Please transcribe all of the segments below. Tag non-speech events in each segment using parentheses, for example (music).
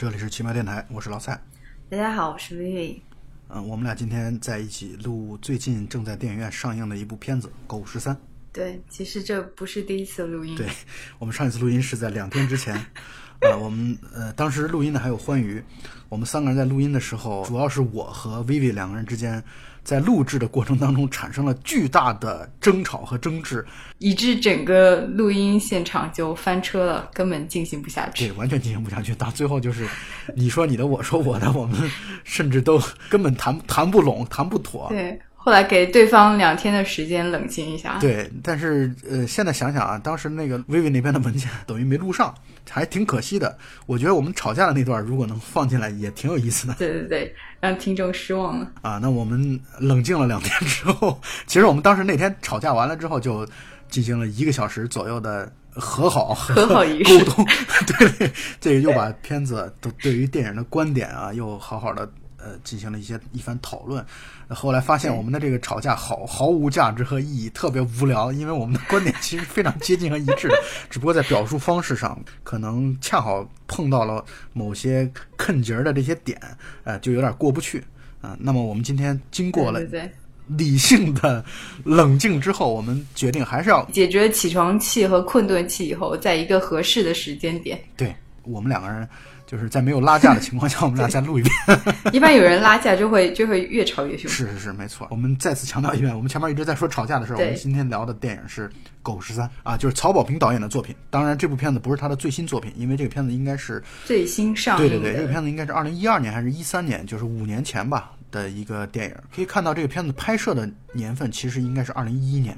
这里是奇妙电台，我是老蔡。大家好，我是 Vivi。嗯，我们俩今天在一起录最近正在电影院上映的一部片子《狗十三》。对，其实这不是第一次录音。对，我们上一次录音是在两天之前。呃，(laughs) 我们呃当时录音的还有欢愉，我们三个人在录音的时候，主要是我和 Vivi 两个人之间在录制的过程当中产生了巨大的争吵和争执，以致整个录音现场就翻车了，根本进行不下去。对，完全进行不下去。到最后就是你说你的，我说我的，我们甚至都根本谈谈不拢，谈不妥。对。后来给对方两天的时间冷静一下。对，但是呃，现在想想啊，当时那个薇薇那边的文件等于没录上，还挺可惜的。我觉得我们吵架的那段如果能放进来，也挺有意思的。对对对，让听众失望了。啊，那我们冷静了两天之后，其实我们当时那天吵架完了之后，就进行了一个小时左右的和好、和好仪式 (laughs) 沟通。(laughs) 对，这个又把片子都对于电影的观点啊，又好好的。呃，进行了一些一番讨论，后来发现我们的这个吵架毫毫无价值和意义，特别无聊，因为我们的观点其实非常接近和一致，(laughs) 只不过在表述方式上可能恰好碰到了某些坑节儿的这些点，呃，就有点过不去啊。那么我们今天经过了理性的冷静之后，我们决定还是要解决起床气和困顿气以后，在一个合适的时间点，对我们两个人。就是在没有拉架的情况下，我们俩再录一遍。(laughs) 一般有人拉架就会就会越吵越凶。是是是，没错。我们再次强调一遍，我们前面一直在说吵架的事儿。我们今天聊的电影是《狗十三》啊，就是曹保平导演的作品。当然，这部片子不是他的最新作品，因为这个片子应该是最新上映。对对对，这个片子应该是二零一二年还是一三年，就是五年前吧的一个电影。可以看到，这个片子拍摄的年份其实应该是二零一一年，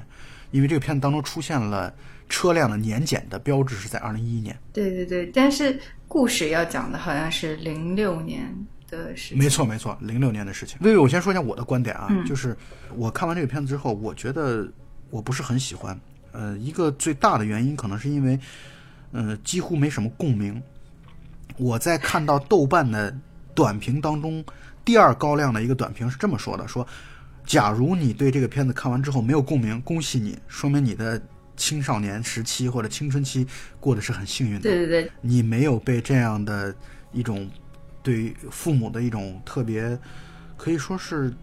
因为这个片子当中出现了车辆的年检的标志是在二零一一年。对对对，但是。故事要讲的好像是零六年的事情，没错没错，零六年的事情。薇薇，我先说一下我的观点啊，就是我看完这个片子之后，我觉得我不是很喜欢。呃，一个最大的原因可能是因为，呃，几乎没什么共鸣。我在看到豆瓣的短评当中，第二高亮的一个短评是这么说的：说，假如你对这个片子看完之后没有共鸣，恭喜你，说明你的。青少年时期或者青春期过得是很幸运的，对对对，你没有被这样的一种对于父母的一种特别可以说是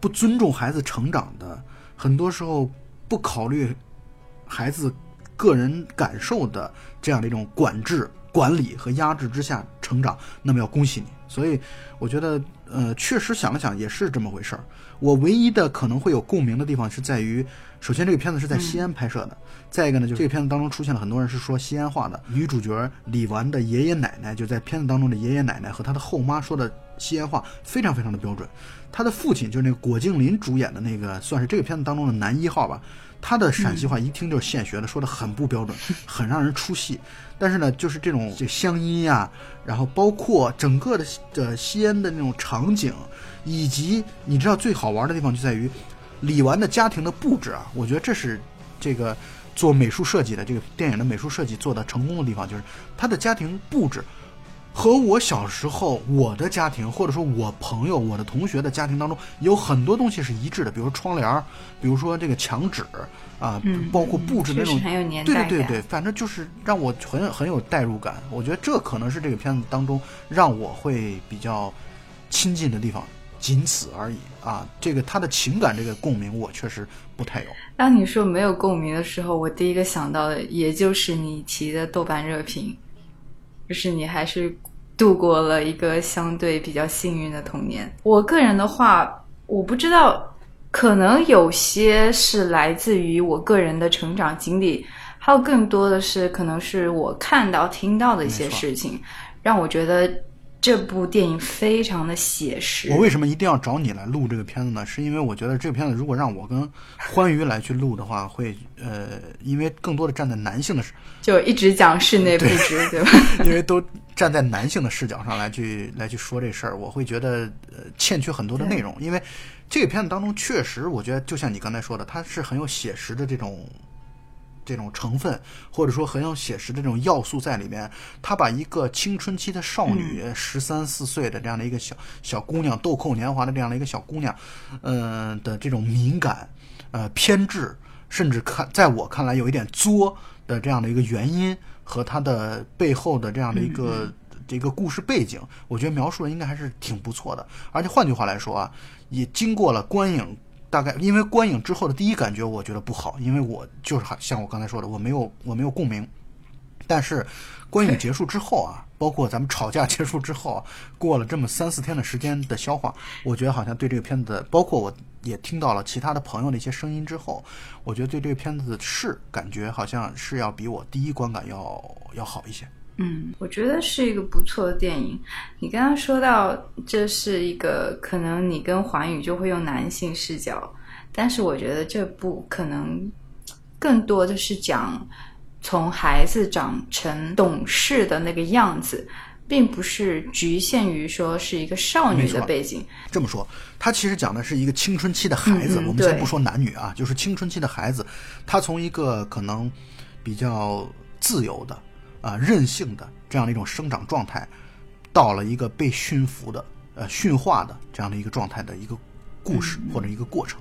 不尊重孩子成长的，很多时候不考虑孩子个人感受的这样的一种管制、管理和压制之下成长，那么要恭喜你。所以我觉得，呃，确实想了想也是这么回事儿。我唯一的可能会有共鸣的地方是在于。首先，这个片子是在西安拍摄的。再一个呢，就是这个片子当中出现了很多人是说西安话的。女主角李纨的爷爷奶奶就在片子当中的爷爷奶奶和她的后妈说的西安话非常非常的标准。她的父亲就是那个果敬林主演的那个，算是这个片子当中的男一号吧。他的陕西话一听就是现学的，说的很不标准，(laughs) 很让人出戏。但是呢，就是这种这乡音呀，然后包括整个的的西安的那种场景，以及你知道最好玩的地方就在于。李纨的家庭的布置啊，我觉得这是这个做美术设计的这个电影的美术设计做的成功的地方，就是他的家庭布置和我小时候我的家庭，或者说我朋友、我的同学的家庭当中有很多东西是一致的，比如窗帘比如说这个墙纸啊，包括布置那种，对对对对，反正就是让我很很有代入感。我觉得这可能是这个片子当中让我会比较亲近的地方。仅此而已啊！这个他的情感这个共鸣，我确实不太有。当你说没有共鸣的时候，我第一个想到的也就是你提的豆瓣热评，就是你还是度过了一个相对比较幸运的童年。我个人的话，我不知道，可能有些是来自于我个人的成长经历，还有更多的是可能是我看到、听到的一些事情，让我觉得。这部电影非常的写实。我为什么一定要找你来录这个片子呢？是因为我觉得这个片子如果让我跟欢愉来去录的话，会呃，因为更多的站在男性的视，就一直讲室内布置，对吧？(laughs) 因为都站在男性的视角上来去来去说这事儿，我会觉得呃欠缺很多的内容。因为这个片子当中确实，我觉得就像你刚才说的，它是很有写实的这种。这种成分，或者说很有写实的这种要素在里面，他把一个青春期的少女，十三四岁的这样的一个小小姑娘，豆蔻年华的这样的一个小姑娘，嗯的这种敏感、呃偏执，甚至看在我看来有一点作的这样的一个原因和她的背后的这样的一个这个故事背景，我觉得描述的应该还是挺不错的。而且换句话来说啊，也经过了观影，大概因为观影之后的第一感觉，我觉得不好，因为我就是像我刚才说的，我没有我没有共鸣。但是观影结束之后啊，包括咱们吵架结束之后，过了这么三四天的时间的消化，我觉得好像对这个片子，包括我也听到了其他的朋友的一些声音之后，我觉得对这个片子是感觉好像是要比我第一观感要要好一些。嗯，我觉得是一个不错的电影。你刚刚说到这是一个可能你跟环宇就会用男性视角，但是我觉得这部可能更多的是讲从孩子长成懂事的那个样子，并不是局限于说是一个少女的背景。这么说，他其实讲的是一个青春期的孩子。我们先不说男女啊，就是青春期的孩子，他从一个可能比较自由的啊、任性的这样的一种生长状态，到了一个被驯服的呃驯化的这样的一个状态的一个故事或者一个过程。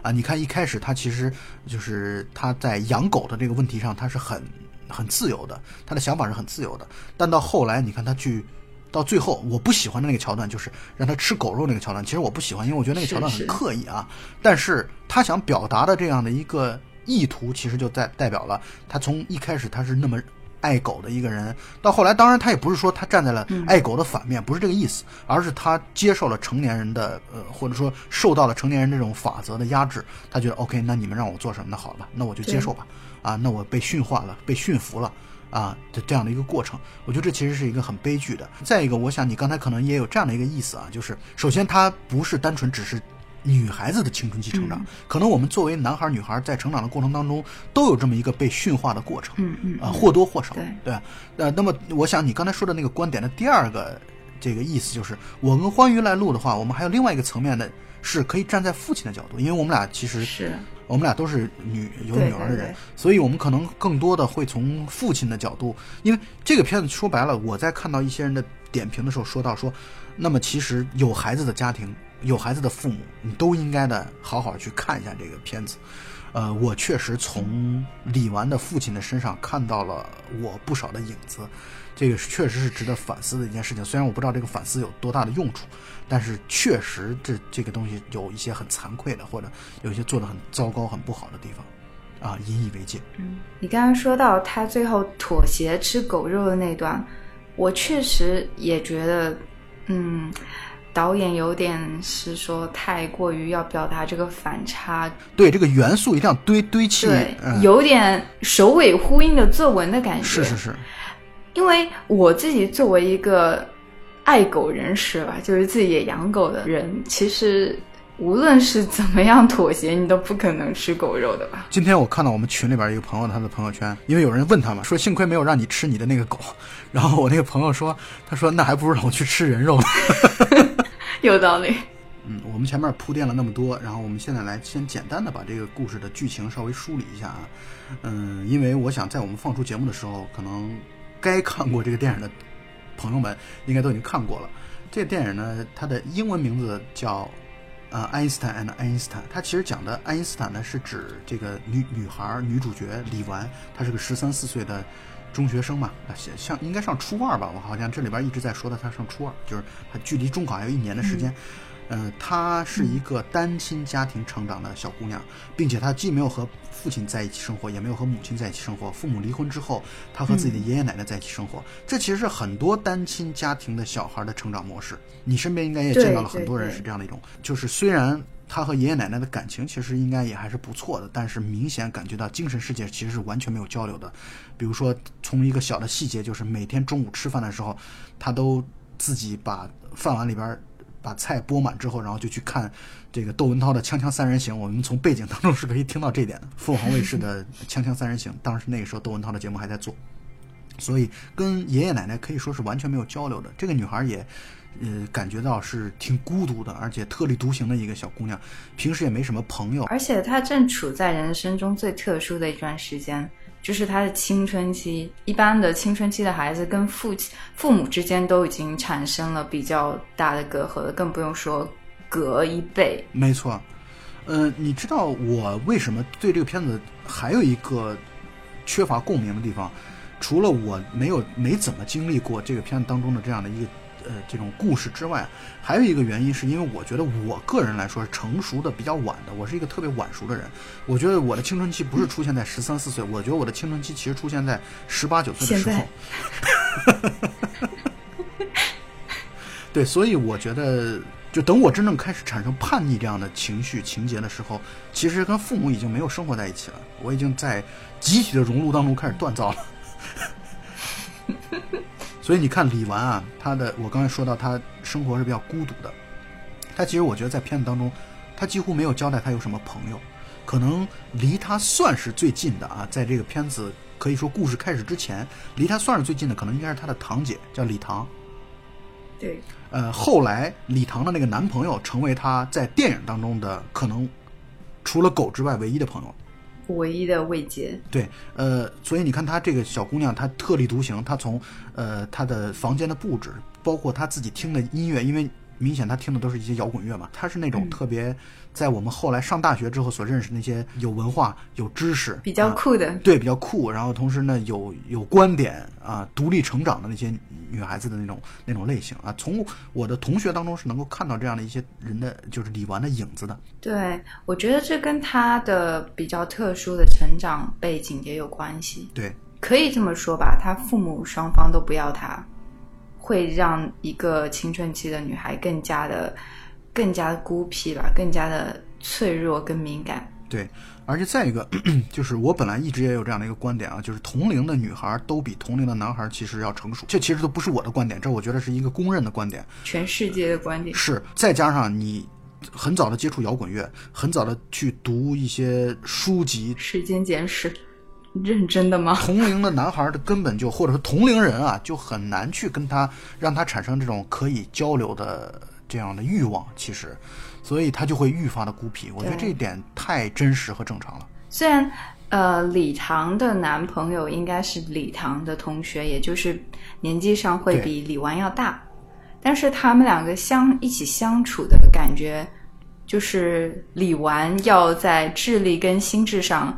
啊，你看一开始他其实就是他在养狗的这个问题上，他是很很自由的，他的想法是很自由的。但到后来，你看他去到最后，我不喜欢的那个桥段就是让他吃狗肉那个桥段，其实我不喜欢，因为我觉得那个桥段很刻意啊。但是他想表达的这样的一个意图，其实就代代表了他从一开始他是那么。爱狗的一个人，到后来，当然他也不是说他站在了爱狗的反面，不是这个意思，而是他接受了成年人的呃，或者说受到了成年人这种法则的压制，他觉得 OK，那你们让我做什么？那好吧，那我就接受吧。啊，那我被驯化了，被驯服了。啊，这这样的一个过程，我觉得这其实是一个很悲剧的。再一个，我想你刚才可能也有这样的一个意思啊，就是首先他不是单纯只是女孩子的青春期成长，可能我们作为男孩儿女孩儿在成长的过程当中都有这么一个被驯化的过程，嗯嗯啊，或多或少，对。呃，那么我想你刚才说的那个观点的第二个这个意思就是，我跟欢愉来录的话，我们还有另外一个层面的是可以站在父亲的角度，因为我们俩其实是。我们俩都是女有女儿的人，对对。所以我们可能更多的会从父亲的角度，因为这个片子说白了，我在看到一些人的点评的时候说到说，那么其实有孩子的家庭、有孩子的父母，你都应该的好好去看一下这个片子。呃，我确实从李纨的父亲的身上看到了我不少的影子，这个确实是值得反思的一件事情。虽然我不知道这个反思有多大的用处，但是确实这这个东西有一些很惭愧的，或者有一些做的很糟糕、很不好的地方，啊，引以为戒。嗯你刚刚说到他最后妥协吃狗肉的那段，我确实也觉得，嗯，导演有点是说太过于要表达这个反差，对这个元素一定要堆堆砌，对，嗯，有点首尾呼应的作文的感觉。是是是，因为我自己作为一个爱狗人士吧，就是自己也养狗的人，其实无论是怎么样妥协，你都不可能吃狗肉的吧？今天我看到我们群里边一个朋友他的朋友圈，因为有人问他嘛，说幸亏没有让你吃你的那个狗，然后我那个朋友说，他说那还不如让我去吃人肉呢。(laughs) 有道理。嗯，我们前面铺垫了那么多，然后我们现在来先简单的把这个故事的剧情稍微梳理一下啊。嗯，因为我想在我们放出节目的时候，可能该看过这个电影的朋友们应该都已经看过了。这个电影呢，它的英文名字叫呃爱因斯坦 and 爱因斯坦。它其实讲的爱因斯坦呢是指这个女女孩女主角李纨，她是个十三四岁的中学生嘛，啊像像应该上初二吧，我好像这里边一直在说的他上初二，就是他距离中考还有一年的时间。呃，她是一个单亲家庭成长的小姑娘，并且她既没有和父亲在一起生活，也没有和母亲在一起生活。父母离婚之后，她和自己的爷爷奶奶在一起生活。这其实是很多单亲家庭的小孩的成长模式。你身边应该也见到了很多人是这样的一种，就是虽然他和爷爷奶奶的感情其实应该也还是不错的，但是明显感觉到精神世界其实是完全没有交流的。比如说，从一个小的细节，就是每天中午吃饭的时候，他都自己把饭碗里边把菜拨满之后，然后就去看这个窦文涛的《锵锵三人行》。我们从背景当中是可以听到这一点的。凤凰卫视的《锵锵三人行》，当时那个时候窦文涛的节目还在做，所以跟爷爷奶奶可以说是完全没有交流的。这个女孩也。呃，感觉到是挺孤独的，而且特立独行的一个小姑娘，平时也没什么朋友。而且她正处在人生中最特殊的一段时间，就是她的青春期。一般的青春期的孩子跟父亲、父母之间都已经产生了比较大的隔阂了，更不用说隔一辈。没错，呃，你知道我为什么对这个片子还有一个缺乏共鸣的地方？除了我没有没怎么经历过这个片子当中的这样的一个呃这种故事之外，还有一个原因是因为我觉得我个人来说是成熟的比较晚的，我是一个特别晚熟的人。我觉得我的青春期不是出现在十三四岁，我觉得我的青春期其实出现在十八九岁的时候。(laughs) 对，所以我觉得，就等我真正开始产生叛逆这样的情绪情节的时候，其实跟父母已经没有生活在一起了，我已经在集体的融入当中开始锻造了。所以你看李纨啊，他的我刚才说到他生活是比较孤独的，他其实我觉得在片子当中，他几乎没有交代他有什么朋友，可能离他算是最近的啊，在这个片子可以说故事开始之前，离他算是最近的，可能应该是他的堂姐，叫李唐。对，呃，后来李唐的那个男朋友成为他在电影当中的可能除了狗之外唯一的朋友。唯一的慰藉。对，呃，所以你看她这个小姑娘，她特立独行，她从呃她的房间的布置，包括她自己听的音乐，因为明显她听的都是一些摇滚乐嘛，她是那种特别在我们后来上大学之后所认识那些有文化、有知识、比较啊酷的，对，比较酷，然后同时呢有有观点啊，独立成长的那些女孩子的那种那种类型啊，从我的同学当中是能够看到这样的一些人的，就是李纨的影子的。对我觉得这跟她的比较特殊的成长背景也有关系。对，可以这么说吧，她父母双方都不要她，会让一个青春期的女孩更加的、更加孤僻吧，更加的脆弱跟敏感。对，而且再一个，(clears throat) 就是我本来一直也有这样的一个观点啊，就是同龄的女孩都比同龄的男孩其实要成熟。这其实都不是我的观点，这我觉得是一个公认的观点。全世界的观点，是，再加上你很早的接触摇滚乐，很早的去读一些书籍，时间简史，认真的吗？同龄的男孩的根本就或者说同龄人啊，就很难去跟他让他产生这种可以交流的这样的欲望，其实，所以他就会愈发的孤僻。我觉得这一点太真实和正常了。虽然呃，李唐的男朋友应该是李唐的同学，也就是年纪上会比李纨要大，但是他们两个相一起相处的感觉，就是李纨要在智力跟心智上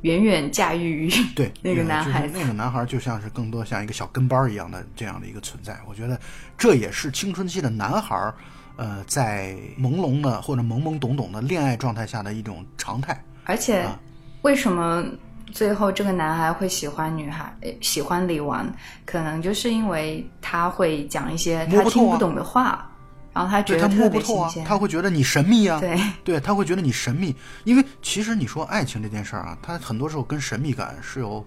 远远驾驭于对，(laughs) 那个男就是孩子。那个男孩就像是更多像一个小跟班儿一样的这样的一个存在。我觉得这也是青春期的男孩儿，呃，在朦胧的或者懵懵懂懂的恋爱状态下的一种常态。而且啊，为什么最后这个男孩会喜欢女孩，呃喜欢李纨？可能就是因为他会讲一些他听不懂的话，然后他觉得他摸不透啊他会觉得你神秘啊，对，对，他会觉得你神秘，因为其实你说爱情这件事儿啊，它很多时候跟神秘感是有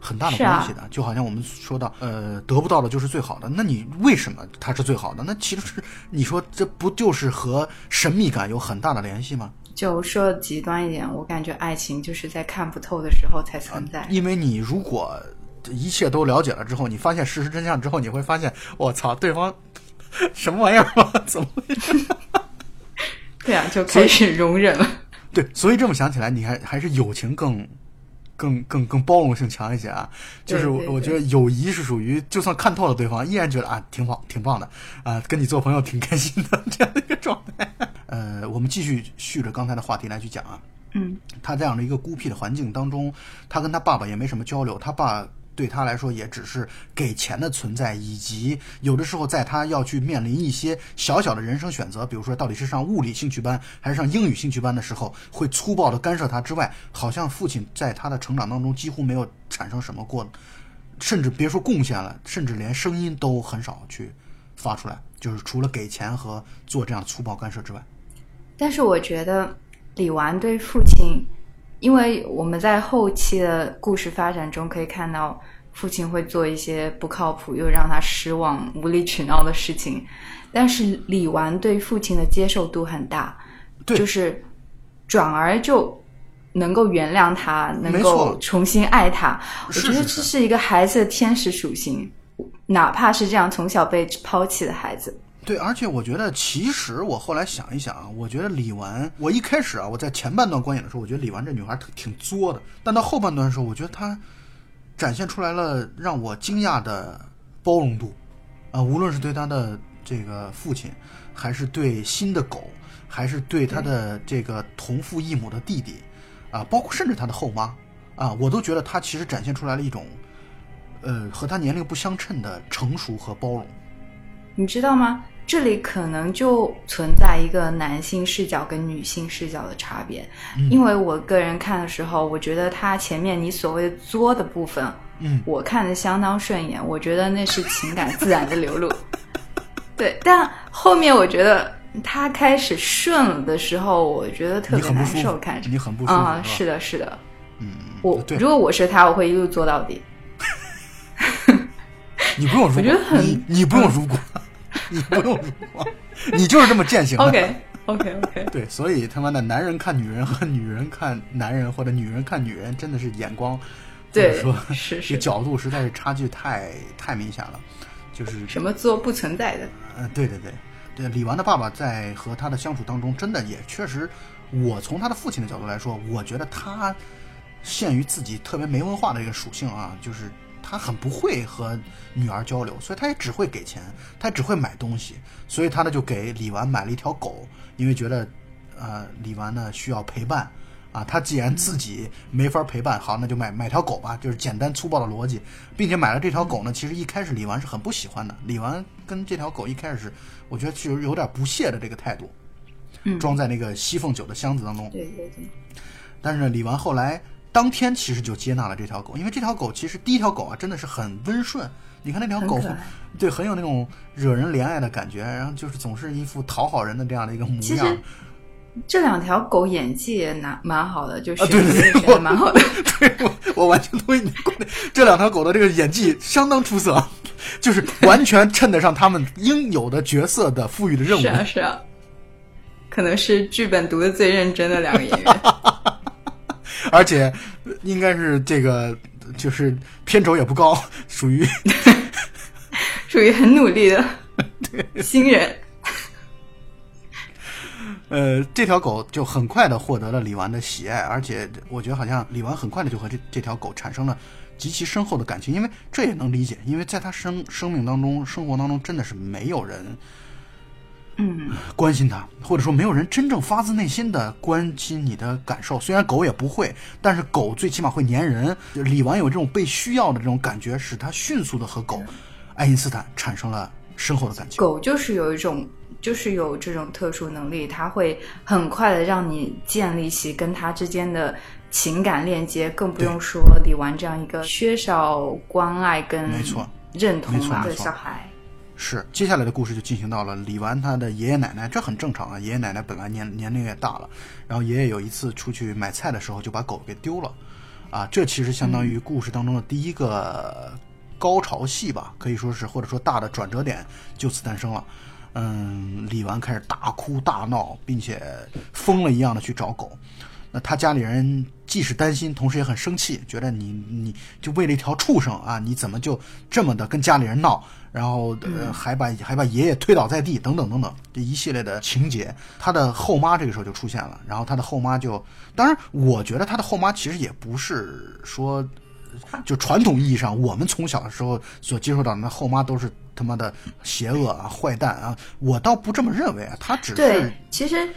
很大的关系的。就好像我们说到，呃，得不到的就是最好的，那你为什么它是最好的？那其实是你说这不就是和神秘感有很大的联系吗？就说极端一点，我感觉爱情就是在看不透的时候才存在。因为你如果一切都了解了之后，你发现事实真相之后，你会发现，我操，对方 (laughs) 什么玩意儿吗？怎么会？(laughs) 对啊，就开始容忍了。对，所以这么想起来，你还还是友情更。更更更包容性强一些啊，就是我我觉得友谊是属于，就算看透了对方，依然觉得啊挺好挺棒的啊，跟你做朋友挺开心的这样的一个状态。(laughs) 呃，我们继续续着刚才的话题来去讲啊，嗯，他这样的一个孤僻的环境当中，他跟他爸爸也没什么交流，他爸对他来说也只是给钱的存在，以及有的时候在他要去面临一些小小的人生选择，比如说到底是上物理兴趣班还是上英语兴趣班的时候，会粗暴的干涉他之外，好像父亲在他的成长当中几乎没有产生什么过，甚至别说贡献了，甚至连声音都很少去发出来，就是除了给钱和做这样粗暴干涉之外。但是我觉得李纨对父亲，因为我们在后期的故事发展中可以看到，父亲会做一些不靠谱又让他失望、无理取闹的事情，但是李纨对父亲的接受度很大，对就是转而就能够原谅他，能够重新爱他。我觉得这是一个孩子的天使属性，哪怕是这样从小被抛弃的孩子。对，而且我觉得，其实我后来想一想啊，我觉得李纨，我一开始啊，我在前半段观影的时候，我觉得李纨这女孩挺挺作的，但到后半段的时候，我觉得她展现出来了让我惊讶的包容度，啊、无论是对她的这个父亲，还是对新的狗，还是对她的这个同父异母的弟弟，啊，包括甚至她的后妈，啊，我都觉得她其实展现出来了一种呃和她年龄不相称的成熟和包容。你知道吗？这里可能就存在一个男性视角跟女性视角的差别，因为我个人看的时候，我觉得他前面你所谓的作的部分，嗯，我看的相当顺眼，我觉得那是情感自然的流露。(laughs) 对，但后面我觉得他开始顺了的时候，我觉得特别难受，看着。你很不舒服啊，是是的，是的，嗯，我对。如果我是他，我会一路做到底。你不用如果，(laughs) 我觉得很你你不用如果，(laughs) 你不用如果，你就是这么践行的。OK OK OK，(laughs) 对，所以他妈的男人看女人和女人看男人，或者女人看女人，真的是眼光，或对者说是是这角度实在是差距太太明显了。就是什么做不存在的，呃，对对对，对，李纨的爸爸在和他的相处当中，真的也确实，我从他的父亲的角度来说，我觉得他限于自己特别没文化的一个属性啊，就是他很不会和女儿交流，所以他也只会给钱，他只会买东西，所以他呢就给李纨买了一条狗，因为觉得呃李纨呢需要陪伴。啊，他既然自己没法陪伴，好，那就买买条狗吧，就是简单粗暴的逻辑，并且买了这条狗呢，其实一开始李纨是很不喜欢的。李纨跟这条狗一开始是，我觉得是有点不屑的这个态度，嗯装在那个西凤酒的箱子当中。对对对，但是呢，李纨后来当天其实就接纳了这条狗，因为这条狗其实第一条狗啊真的是很温顺，你看那条狗很，对，很有那种惹人怜爱的感觉，然后就是总是一副讨好人的这样的一个模其样实。这两条狗演技也蛮蛮好的，就啊对对对选的蛮好的。(laughs) 对，我我完全同意你观点。这两条狗的这个演技相当出色，就是完全衬得上他们应有的角色的赋予的任务。是啊是啊，可能是剧本读的最认真的两个演员。(laughs) 而且应该是这个就是片酬也不高，属于属于很努力的新人。呃这条狗就很快的获得了李纨的喜爱，而且我觉得好像李纨很快的就和这这条狗产生了。极其深厚的感情，因为这也能理解，因为在他生生命当中、生活当中，真的是没有人嗯，关心他，或者说没有人真正发自内心的关心你的感受。虽然狗也不会，但是狗最起码会粘人。李纨有这种被需要的这种感觉，使他迅速的和狗爱因斯坦产生了深厚的感情。狗就是有一种，就是有这种特殊能力，它会很快的让你建立起跟它之间的情感链接，更不用说李纨这样一个缺少关爱跟没错认同嘛的小孩。是，接下来的故事就进行到了李纨他的爷爷奶奶，这很正常啊。爷爷奶奶本来年年龄也大了，然后爷爷有一次出去买菜的时候就把狗给丢了，啊，这其实相当于故事当中的第一个高潮戏吧，可以说是或者说大的转折点就此诞生了。嗯，李纨开始大哭大闹，并且疯了一样的去找狗。那他家里人既是担心，同时也很生气，觉得你你就为了一条畜生啊，你怎么就这么的跟家里人闹，然后呃还把还把爷爷推倒在地，等等等等这一系列的情节。他的后妈这个时候就出现了，然后他的后妈就，当然我觉得他的后妈其实也不是说。就传统意义上，我们从小的时候所接受到的那后妈都是他妈的邪恶啊、坏蛋啊，我倒不这么认为啊，他只对是，其实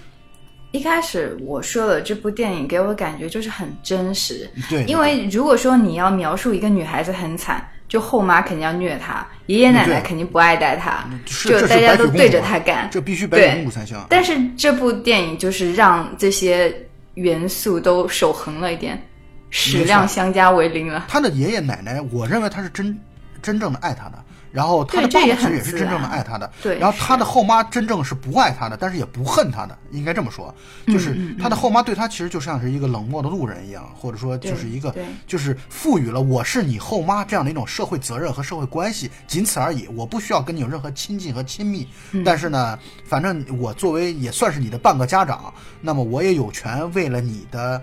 一开始我说了，这部电影给我的感觉就是很真实。对，因为如果说你要描述一个女孩子很惨，就后妈肯定要虐她，爷爷奶奶肯定不爱戴她，就大家都对着她干。这必须白雪对公主才行。但是这部电影就是让这些元素都守恒了一点，矢量相加为零了。他的爷爷奶奶，我认为他是真真正的爱他的，然后他的爸爸其实也是真正的爱他的，对然后他的。后妈真正是不爱他的，但是也不恨他的，应该这么说，就是嗯他的后妈对他其实就像是一个冷漠的路人一样，或者说就是一个就是赋予了我是你后妈这样的一种社会责任和社会关系，仅此而已，我不需要跟你有任何亲近和亲密，嗯。但是呢，反正我作为也算是你的半个家长，那么我也有权为了你的。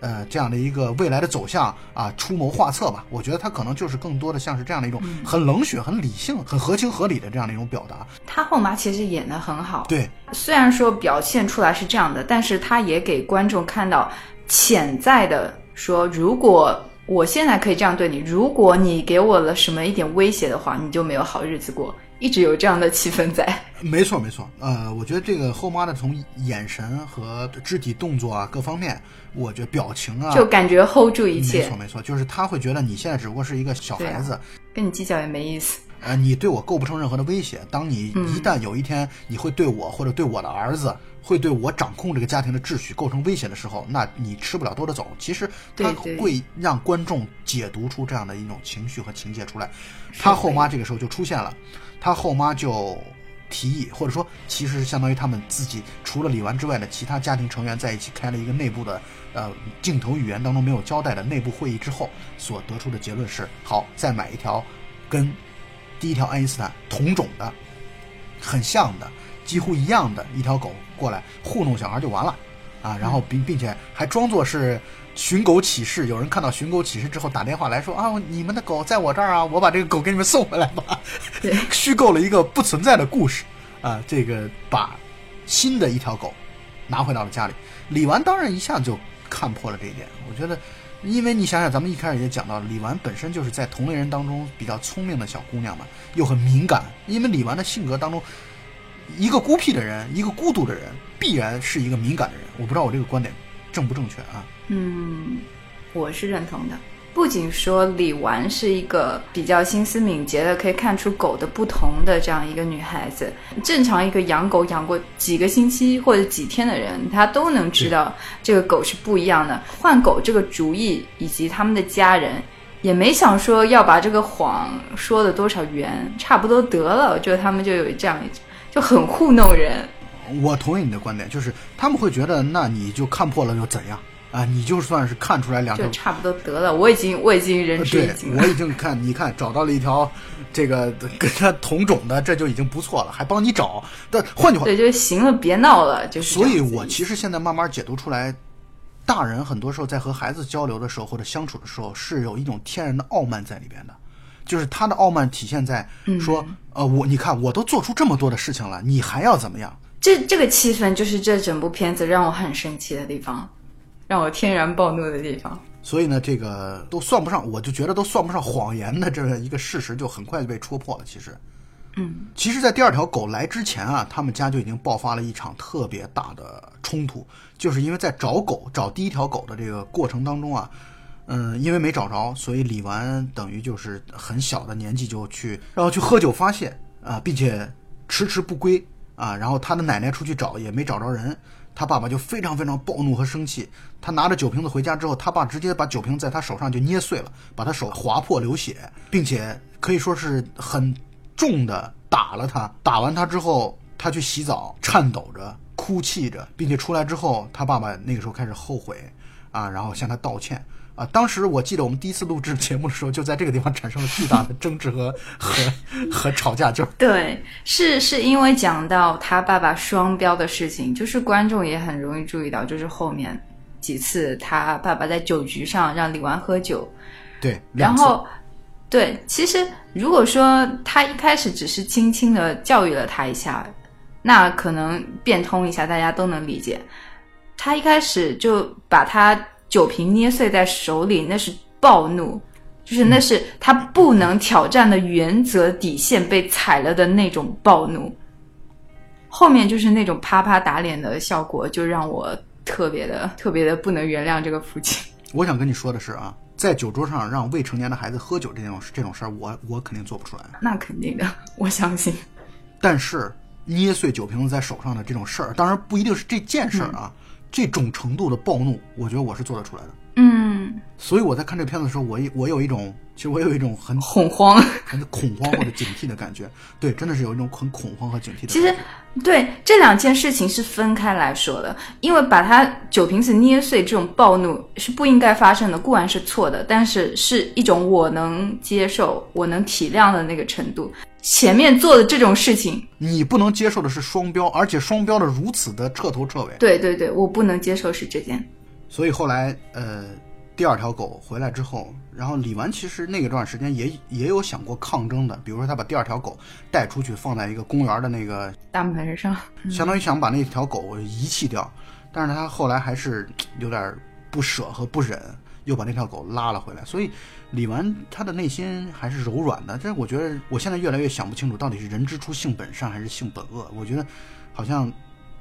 呃，这样的一个未来的走向啊，出谋划策吧。我觉得他可能就是更多的像是这样的一种很冷血、很理性、很合情合理的这样的一种表达。他后妈其实演得很好，对，虽然说表现出来是这样的，但是他也给观众看到潜在的说，如果我现在可以这样对你，如果你给我了什么一点威胁的话，你就没有好日子过。一直有这样的气氛在。(laughs) 没错，没错。呃，我觉得这个后妈的从眼神和肢体动作啊各方面，我觉得表情啊，就感觉 hold 住一切没错，，没错，就是他会觉得你现在只不过是一个小孩子，跟你计较也没意思。呃，你对我构不成任何的威胁。当你嗯一旦有一天你会对我或者对我的儿子，会对我掌控这个家庭的秩序构成威胁的时候，那你吃不了兜着走。其实他会让观众解读出这样的一种情绪和情节出来。他后妈这个时候就出现了，他后妈就提议，或者说其实相当于他们自己除了李纨之外的其他家庭成员在一起开了一个内部的呃镜头语言当中没有交代的内部会议之后所得出的结论是：好，再买一条跟第一条爱因斯坦同种的、很像的、几乎一样的一条狗过来糊弄小孩就完了啊！然后并并且还装作是寻狗启事，有人看到寻狗启事之后打电话来说啊，你们的狗在我这儿啊，我把这个狗给你们送回来吧。对，(laughs) 虚构了一个不存在的故事啊，这个把新的一条狗拿回到了家里。李纨当然一下就看破了这一点，我觉得。因为你想想，咱们一开始也讲到了，李纨本身就是在同龄人当中比较聪明的小姑娘嘛，又很敏感。因为李纨的性格当中，一个孤僻的人，一个孤独的人，必然是一个敏感的人。我不知道我这个观点正不正确啊？嗯，我是认同的。不仅说李纨是一个比较心思敏捷的，可以看出狗的不同的这样一个女孩子，正常一个养狗养过几个星期或者几天的人，他都能知道这个狗是不一样的。换狗这个主意，以及他们的家人也没想说要把这个谎说的多少圆，差不多得了，就他们就有这样一就很糊弄人。我同意你的观点，就是他们会觉得，那你就看破了又怎样啊？你就算是看出来两条就差不多得了，我已经我已经仁呃对我。已经看，(laughs) 你看找到了一条，这个跟他同种的，这就已经不错了，还帮你找。但换句话，对，就行了，别闹了，就是所以我其实现在慢慢解读出来，大人很多时候在和孩子交流的时候或者相处的时候，是有一种天然的傲慢在里边的。就是他的傲慢体现在说，呃，我你看我都做出这么多的事情了，你还要怎么样？这这个气氛就是这整部片子让我很生气的地方，让我天然暴怒的地方。所以呢，这个都算不上，我就觉得都算不上谎言的这一个事实，就很快就被戳破了。其实，嗯，其实，在第二条狗来之前啊，他们家就已经爆发了一场特别大的冲突，就是因为在找狗、找第一条狗的这个过程当中啊，嗯，因为没找着，所以李纨等于就是很小的年纪就去，然后去喝酒发泄啊，并且迟迟不归啊，然后他的奶奶出去找也没找着人，他爸爸就非常非常暴怒和生气，他拿着酒瓶子回家之后，他爸直接把酒瓶在他手上就捏碎了，把他手划破流血，并且可以说是很重的打了他。打完他之后，他去洗澡，颤抖着、哭泣着，并且出来之后，他爸爸那个时候开始后悔啊，然后向他道歉。啊，当时我记得我们第一次录制节目的时候，就在这个地方产生了巨大的争执和和和吵架，就是 (laughs) 对，是是因为讲到他爸爸双标的事情，就是观众也很容易注意到，就是后面几次他爸爸在酒局上让李纨喝酒，对，然后，对，其实如果说他一开始只是轻轻的教育了他一下，那可能变通一下，大家都能理解。他一开始就把他酒瓶捏碎在手里，那是暴怒，就是那是他不能挑战的原则底线被踩了的那种暴怒。后面就是那种啪啪打脸的效果，就让我特别的特别的不能原谅这个父亲。我想跟你说的是啊，在酒桌上让未成年的孩子喝酒这种这种事儿，我我肯定做不出来。那肯定的，(laughs) 我相信。但是捏碎酒瓶子在手上的这种事儿，当然不一定是这件事儿啊，这种程度的暴怒，我觉得我是做得出来的。嗯，所以我在看这个片子的时候，我一我有一种，其实我有一种很恐慌。很恐慌或者警惕的感觉。(laughs) 对，真的是有一种很恐慌和警惕的感觉。其实，对这两件事情是分开来说的，因为把他酒瓶子捏碎这种暴怒是不应该发生的，固然是错的，但是是一种我能接受、我能体谅的那个程度。前面做的这种事情，你不能接受的是双标，而且双标的如此的彻头彻尾。对对对，我不能接受是这件。所以后来，呃，第二条狗回来之后，然后李纨其实那个段时间也也有想过抗争的，比如说他把第二条狗带出去，放在一个公园的那个，大门上，相当于想把那条狗遗弃掉，但是他后来还是有点不舍和不忍，又把那条狗拉了回来。所以李纨她的内心还是柔软的。但是我觉得我现在越来越想不清楚，到底是人之初性本善还是性本恶。我觉得好像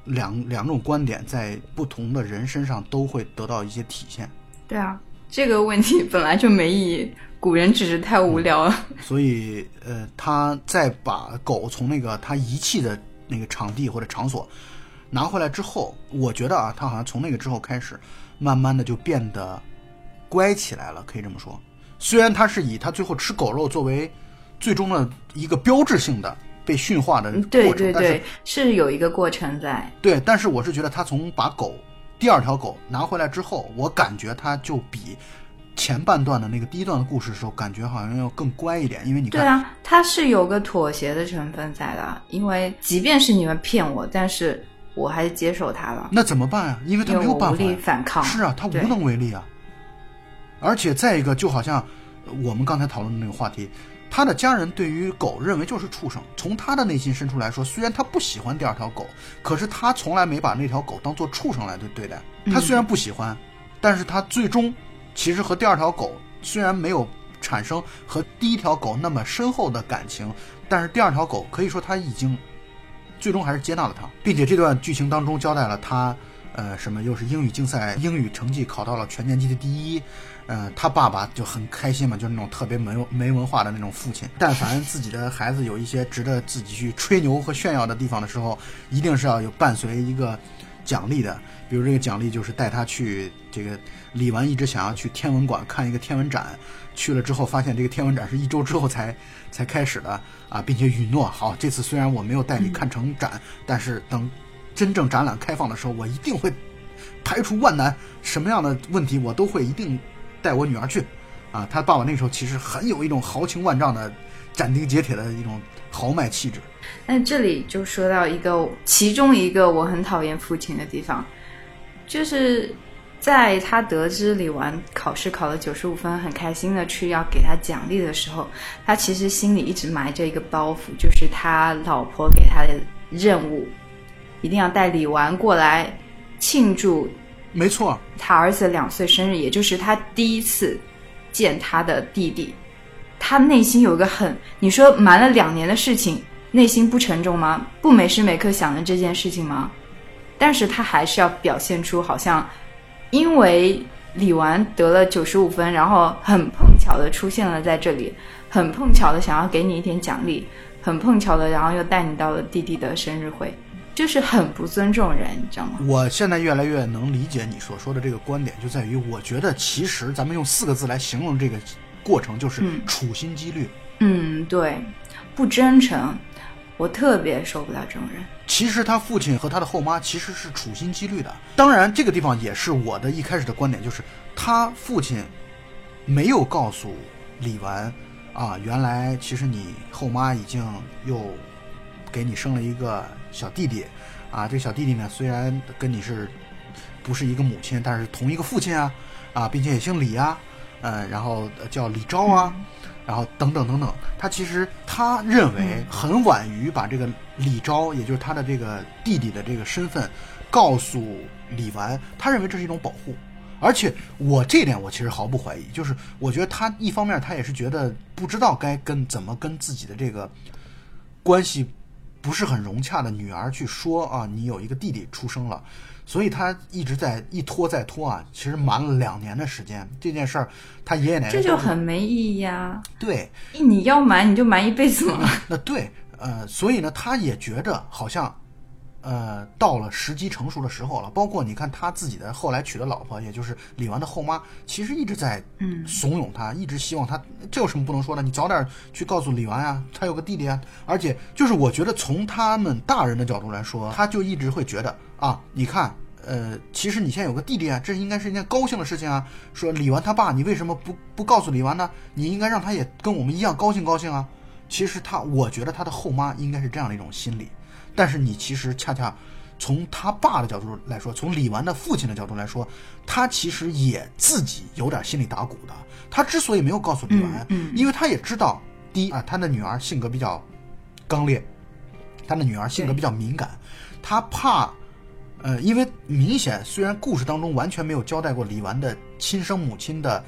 两两种观点在不同的人身上都会得到一些体现。对啊，这个问题本来就没意义，古人只是太无聊了。所以，呃，他再把狗从那个他遗弃的那个场地或者场所拿回来之后，我觉得啊，他好像从那个之后开始，慢慢的就变得乖起来了，可以这么说。虽然他是以他最后吃狗肉作为最终的一个标志性的被驯化的过程，对对但是对，是有一个过程在。对，但是我是觉得他从把狗第二条狗拿回来之后，我感觉他就比前半段的那个第一段的故事的时候，感觉好像要更乖一点，因为你看，对啊，它是有个妥协的成分在的，因为即便是你们骗我，但是我还是接受它了，那怎么办啊？因为他没有办法呀。反抗。是啊，他无能为力啊。而且再一个，就好像我们刚才讨论的那个话题，他的家人对于狗认为就是畜生。从他的内心深处来说，虽然他不喜欢第二条狗，可是他从来没把那条狗当做畜生来对对待。他虽然不喜欢，但是他最终其实和第二条狗虽然没有产生和第一条狗那么深厚的感情，但是第二条狗可以说他已经最终还是接纳了他，并且这段剧情当中交代了他，呃，什么又是英语竞赛英语成绩考到了全年级的第一，呃，他爸爸就很开心嘛，就是那种特别没没文化的那种父亲。但凡自己的孩子有一些值得自己去吹牛和炫耀的地方的时候，一定是要有伴随一个奖励的。比如这个奖励就是带他去这个李纨一直想要去天文馆看一个天文展，去了之后发现这个天文展是一周之后才才开始的啊，并且允诺好，这次虽然我没有带你看成展，但是等真正展览开放的时候，我一定会排除万难，什么样的问题我都会一定带我女儿去啊。他爸爸那时候其实很有一种豪情万丈的斩钉截铁的一种豪迈气质。那这里就说到一个，其中一个我很讨厌父亲的地方，就是在他得知李纨考试考了九十五分，很开心的去要给他奖励的时候，他其实心里一直埋着一个包袱，就是他老婆给他的任务，一定要带李纨过来庆祝没错，他儿子两岁生日，也就是他第一次见他的弟弟，他内心有一个很，你说瞒了两年的事情，内心不沉重吗？不每时每刻想着这件事情吗？但是他还是要表现出好像，因为李纨得了九十五分，然后很碰巧的出现了在这里，很碰巧的想要给你一点奖励，很碰巧的，然后又带你到了弟弟的生日会，就是很不尊重人，你知道吗？我现在越来越能理解你所说的这个观点，就在于我觉得其实咱们用四个字来形容这个过程，就是嗯处心积虑。嗯，对，不真诚，我特别受不了这种人。其实他父亲和他的后妈其实是处心积虑的。当然，这个地方也是我的一开始的观点，就是他父亲没有告诉李纨啊，原来其实你后妈已经又给你生了一个小弟弟啊。这个小弟弟呢，虽然跟你是不是一个母亲，但是同一个父亲啊啊，并且也姓李啊，呃，然后呃叫李昭啊。然后等等等等，他其实他认为很晚于把这个李昭，也就是他的这个弟弟的这个身份告诉李纨，他认为这是一种保护。而且我这点我其实毫不怀疑，就是我觉得他一方面他也是觉得不知道该跟怎么跟自己的这个关系不是很融洽的女儿去说啊，你有一个弟弟出生了，所以他一直在一拖再拖啊，其实瞒了两年的时间。这件事儿，他爷爷奶奶这就很没意义呀、对，你要瞒你就瞒一辈子嘛。那 (laughs) 对，呃，所以呢，他也觉着好像，呃，到了时机成熟的时候了。包括你看他自己的后来娶的老婆，也就是李纨的后妈，其实一直在嗯怂恿他，一直希望他，这有什么不能说的？你早点去告诉李纨啊，他有个弟弟啊。而且就是我觉得从他们大人的角度来说，他就一直会觉得啊，你看。呃，其实你现在有个弟弟啊，这应该是一件高兴的事情啊。说李纨他爸，你为什么不不告诉李纨呢？你应该让他也跟我们一样高兴高兴啊。其实他，我觉得他的后妈应该是这样的一种心理，但是你其实恰恰从他爸的角度来说，从李纨的父亲的角度来说，他其实也自己有点心里打鼓的。他之所以没有告诉李纨，嗯嗯因为他也知道，第一啊，他的女儿性格比较刚烈，他的女儿性格比较敏感，他怕呃，因为明显虽然故事当中完全没有交代过李纨的亲生母亲的，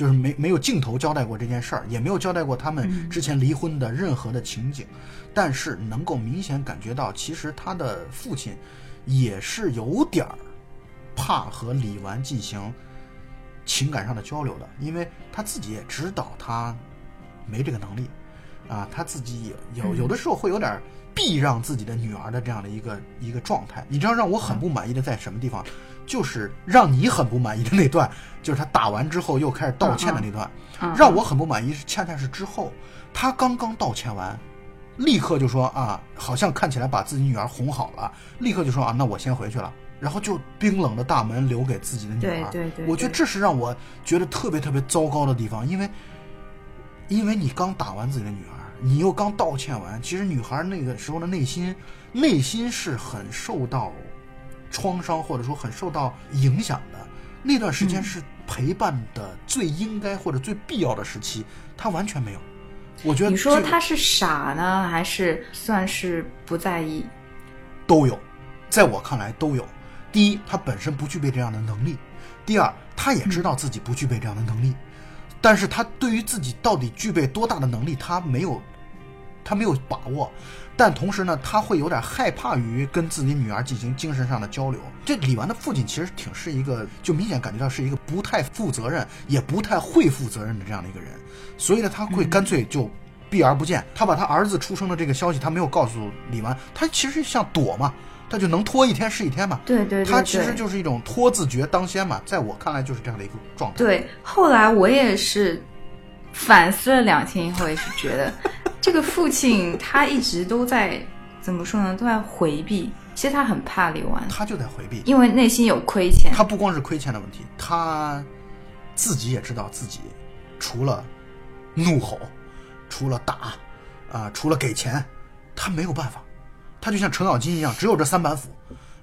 就是没没有镜头交代过这件事儿，也没有交代过他们之前离婚的任何的情景，但是能够明显感觉到，其实他的父亲也是有点儿怕和李纨进行情感上的交流的，因为他自己也知道他没这个能力，啊，他自己也有有的时候会有点避让自己的女儿的这样的一个一个状态。你知道让我很不满意的在什么地方？就是让你很不满意的那段，就是他打完之后又开始道歉的那段，让我很不满意是恰恰是之后。他刚刚道歉完，立刻就说啊，好像看起来把自己女儿哄好了，立刻就说啊，那我先回去了。然后就冰冷的大门留给自己的女儿，对对对，我觉得这是让我觉得特别特别糟糕的地方，因为，因为你刚打完自己的女儿，你又刚道歉完，其实女孩那个时候的内心，内心是很受到创伤或者说很受到影响的，那段时间是陪伴的最应该或者最必要的时期，他完全没有。我觉得你说他是傻呢，还是算是不在意？都有，在我看来都有。第一，他本身不具备这样的能力；第二，他也知道自己不具备这样的能力，但是他对于自己到底具备多大的能力，他没有，他没有把握。但同时呢，他会有点害怕于跟自己女儿进行精神上的交流。这李纨的父亲其实挺是一个，就明显感觉到是一个不太负责任，也不太会负责任的这样的一个人。所以呢，他会干脆就避而不见。他把他儿子出生的这个消息，他没有告诉李纨，他其实像躲嘛。他就能拖一天是一天嘛？对对，他其实就是一种拖字诀当先嘛。在我看来，就是这样的一个状态。对，后来我也是反思了两天以后，也是觉得这个父亲他一直都在怎么说呢？都在回避。其实他很怕李纨，他就在回避，因为内心有亏欠。他不光是亏欠的问题，他自己也知道自己除了怒吼，除了打，啊，除了给钱，他没有办法。他就像程咬金一样，只有这三板斧，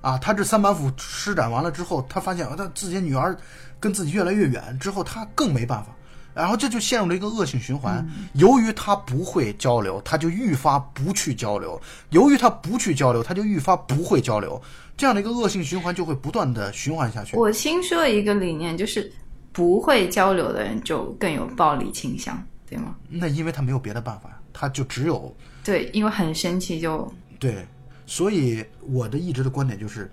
啊，他这三板斧施展完了之后，他发现他自己女儿跟自己越来越远，之后他更没办法，然后这就陷入了一个恶性循环。由于他不会交流，他就愈发不去交流；由于他不去交流，他就愈发不会交流，这样的一个恶性循环就会不断的循环下去。我听说一个理念，就是不会交流的人就更有暴力倾向，对吗？那因为他没有别的办法，他就只有对，因为很生气就。对，所以我的一直的观点就是，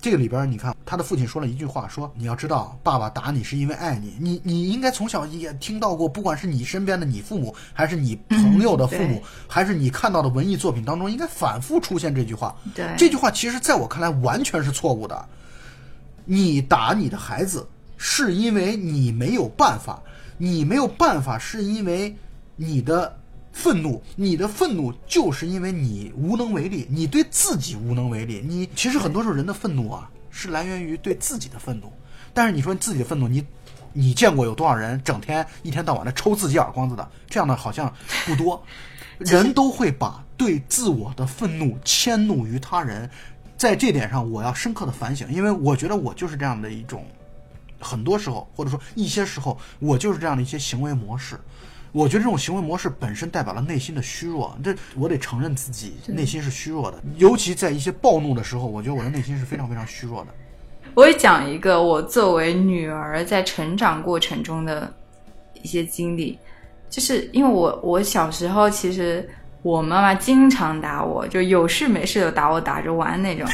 这个里边你看，他的父亲说了一句话，说你要知道，爸爸打你是因为爱你，你你应该从小也听到过，不管是你身边的你父母，还是你朋友的父母，还是你看到的文艺作品当中，应该反复出现这句话。对，这句话其实在我看来完全是错误的。你打你的孩子，是因为你没有办法，你没有办法是因为你的。愤怒，你的愤怒就是因为你无能为力，你对自己无能为力。你其实很多时候人的愤怒啊，是来源于对自己的愤怒。但是你说你自己的愤怒，你你见过有多少人整天一天到晚的抽自己耳光子的？这样的好像不多。人都会把对自我的愤怒迁怒于他人，在这点上我要深刻的反省，因为我觉得我就是这样的一种，很多时候或者说一些时候，我就是这样的一些行为模式。我觉得这种行为模式本身代表了内心的虚弱，这我得承认自己内心是虚弱的，尤其在一些暴怒的时候，我觉得我的内心是非常非常虚弱的。我也讲一个我作为女儿在成长过程中的一些经历，就是因为我我小时候其实我妈妈经常打我，就有事没事就打我打着玩那种，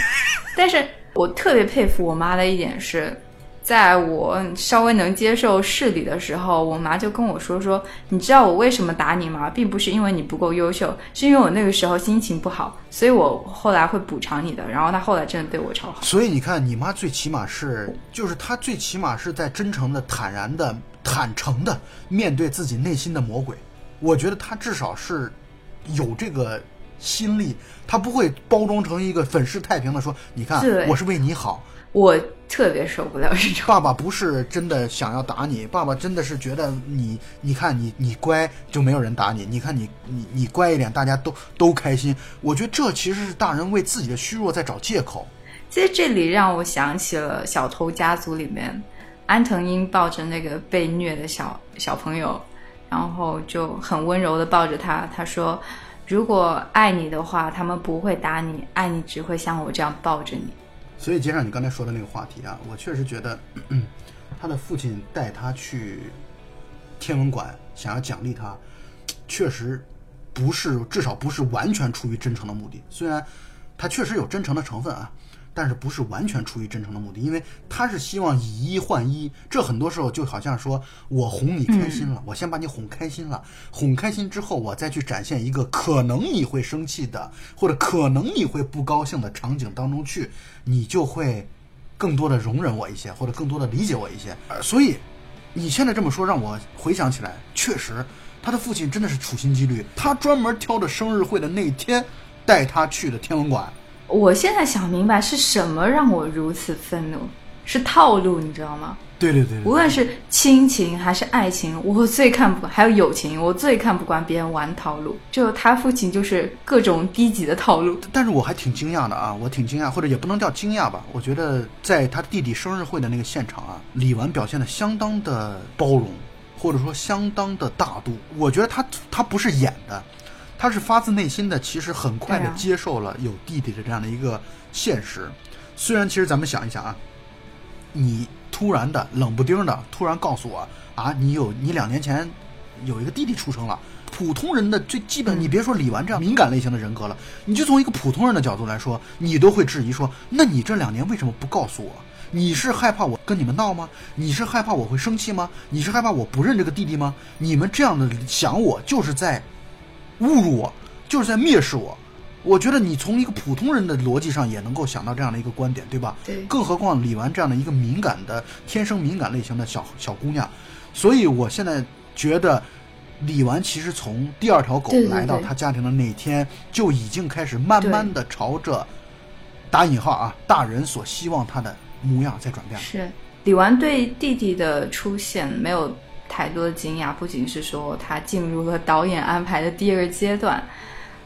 但是我特别佩服我妈的一点是。在我稍微能接受事理的时候，我妈就跟我说：“说你知道我为什么打你吗？并不是因为你不够优秀，是因为我那个时候心情不好，所以我后来会补偿你的。”然后她后来真的对我超好。所以你看，你妈最起码是，就是她最起码是在真诚的、坦然的、坦诚的面对自己内心的魔鬼。我觉得她至少是有这个心力，她不会包装成一个粉饰太平的说：“你看，我是为你好。”我特别受不了这种。爸爸不是真的想要打你，爸爸真的是觉得你，你看你，你乖就没有人打你。你看你，你你乖一点，大家都都开心。我觉得这其实是大人为自己的虚弱在找借口。其实这里让我想起了《小偷家族》里面，安藤英抱着那个被虐的小小朋友，然后就很温柔的抱着他。他说：“如果爱你的话，他们不会打你；爱你只会像我这样抱着你。”所以接上你刚才说的那个话题啊，我确实觉得 (clears throat) 他的父亲带他去天文馆，想要奖励他，确实不是，至少不是完全出于真诚的目的。虽然他确实有真诚的成分啊，但是不是完全出于真诚的目的，因为他是希望以一换一。这很多时候就好像说我哄你开心了，我先把你哄开心了，哄开心之后，我再去展现一个可能你会生气的，或者可能你会不高兴的场景当中去，你就会更多的容忍我一些，或者更多的理解我一些。呃所以你现在这么说，让我回想起来，确实，他的父亲真的是处心积虑，他专门挑着生日会的那天带他去的天文馆。我现在想明白是什么让我如此愤怒，是套路，你知道吗？对对对对，无论是亲情还是爱情，我最看不惯，还有友情，我最看不惯别人玩套路。就他父亲就是各种低级的套路。但是我还挺惊讶的啊，我挺惊讶，或者也不能叫惊讶吧。我觉得在他弟弟生日会的那个现场啊，李纨表现的相当的包容，或者说相当的大度。我觉得他他不是演的，他是发自内心的，其实很快的接受了有弟弟的这样的一个现实。虽然其实咱们想一想啊，你突然的冷不丁的突然告诉我啊，你有你两年前有一个弟弟出生了。普通人的最基本，你别说李纨这样敏感类型的人格了，你就从一个普通人的角度来说，你都会质疑说，那你这两年为什么不告诉我？你是害怕我跟你们闹吗？你是害怕我会生气吗？你是害怕我不认这个弟弟吗？你们这样的想我，就是在侮辱我，就是在蔑视我。我觉得你从一个普通人的逻辑上也能够想到这样的一个观点，对吧？对更何况李纨这样的一个敏感的、天生敏感类型的小小姑娘，所以我现在觉得李纨其实从第二条狗来到对她家庭的那一天，就已经开始慢慢的朝着打引号啊大人所希望她的模样在转变了。是李纨对弟弟的出现没有太多的惊讶，不仅是说他进入了导演安排的第二个阶段，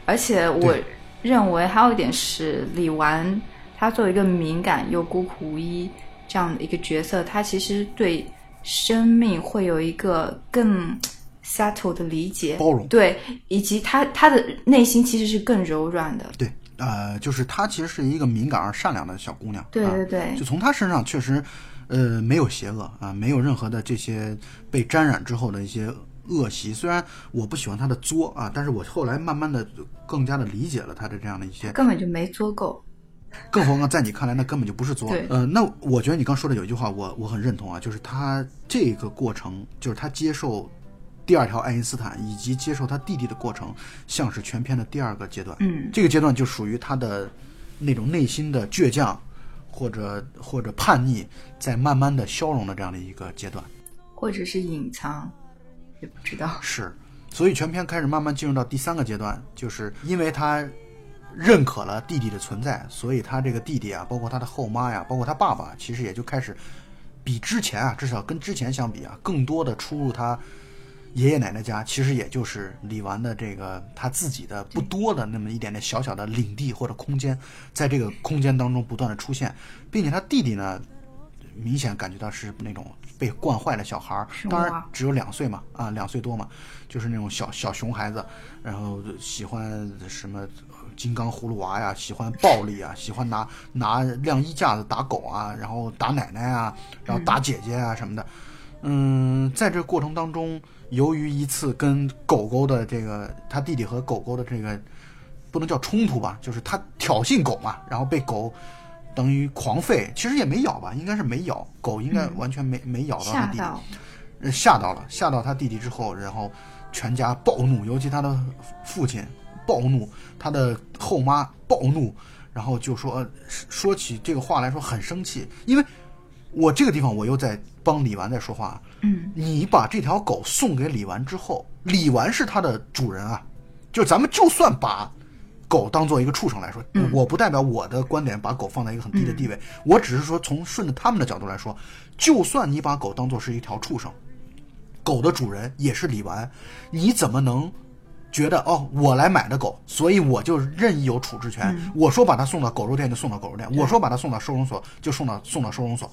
而且我认为还有一点是李纨，她作为一个敏感又孤苦无依这样的一个角色，她其实对生命会有一个更 subtle 的理解，包容。对，以及她她的内心其实是更柔软的，对，呃，就是她其实是一个敏感而善良的小姑娘。对啊对。对就从她身上确实，呃，没有邪恶啊，没有任何的这些被沾染之后的一些恶习。虽然我不喜欢他的作啊，但是我后来慢慢的更加的理解了他的这样的一些。根本就没作够。更何况在你看来，那根本就不是作。(laughs) 呃，那我觉得你刚说的有一句话，我我很认同啊，就是他这个过程，就是他接受第二条爱因斯坦以及接受他弟弟的过程，像是全片的第二个阶段。嗯，这个阶段就属于他的那种内心的倔强，或者或者叛逆，在慢慢的消融的这样的一个阶段。或者是隐藏，也不知道。是，所以全片开始慢慢进入到第三个阶段，就是因为他认可了弟弟的存在，所以他这个弟弟啊，包括他的后妈呀，包括他爸爸，其实也就开始比之前啊，至少跟之前相比啊，更多的出入他爷爷奶奶家，其实也就是李纨的这个他自己的不多的那么一点点小小的领地或者空间，在这个空间当中不断的出现，并且他弟弟呢，明显感觉到是那种被惯坏的小孩儿，当然只有两岁嘛，啊，两岁多嘛，就是那种小小熊孩子，然后喜欢什么金刚葫芦娃呀，喜欢暴力啊，喜欢拿拿晾衣架子打狗啊，然后打奶奶啊，然后打姐姐啊什么的。嗯，在这个过程当中，由于一次跟狗狗的这个他弟弟和狗狗的这个不能叫冲突吧，就是他挑衅狗嘛，然后被狗等于狂吠，其实也没咬吧，应该是没咬，狗应该完全没、没咬到他弟弟。吓到，了，吓到他弟弟之后，然后全家暴怒，尤其他的父亲暴怒，他的后妈暴怒，然后就说、说起这个话来说很生气，因为我这个地方我又在帮李纨在说话，嗯，你把这条狗送给李纨之后，李纨是它的主人啊，就咱们就算把狗当做一个畜生来说，我不代表我的观点把狗放在一个很低的地位，我只是说从顺着他们的角度来说，就算你把狗当做是一条畜生，狗的主人也是李纨，你怎么能觉得哦，我来买的狗，所以我就任意有处置权？我说把它送到狗肉店就送到狗肉店，我说把它送到收容所就送到送到收容所。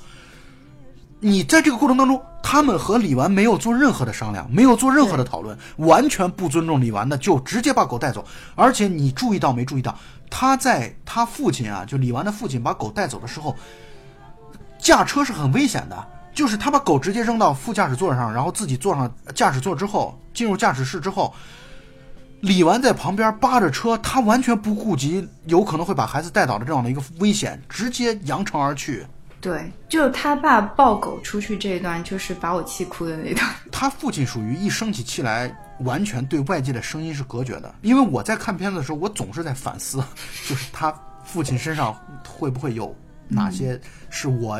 你在这个过程当中，他们和李纨没有做任何的商量，没有做任何的讨论，完全不尊重李纨的，就直接把狗带走。而且你注意到没注意到，他在他父亲啊，就李纨的父亲把狗带走的时候，驾车是很危险的，就是他把狗直接扔到副驾驶座上，然后自己坐上驾驶座之后，进入驾驶室之后。李纨在旁边扒着车，他完全不顾及有可能会把孩子带倒的这样的一个危险，直接扬长而去。对，就他爸抱狗出去这一段，就是把我气哭的那段。(laughs) 他父亲属于一生起气来，完全对外界的声音是隔绝的。因为我在看片子的时候，我总是在反思，就是他父亲身上会不会有哪些是我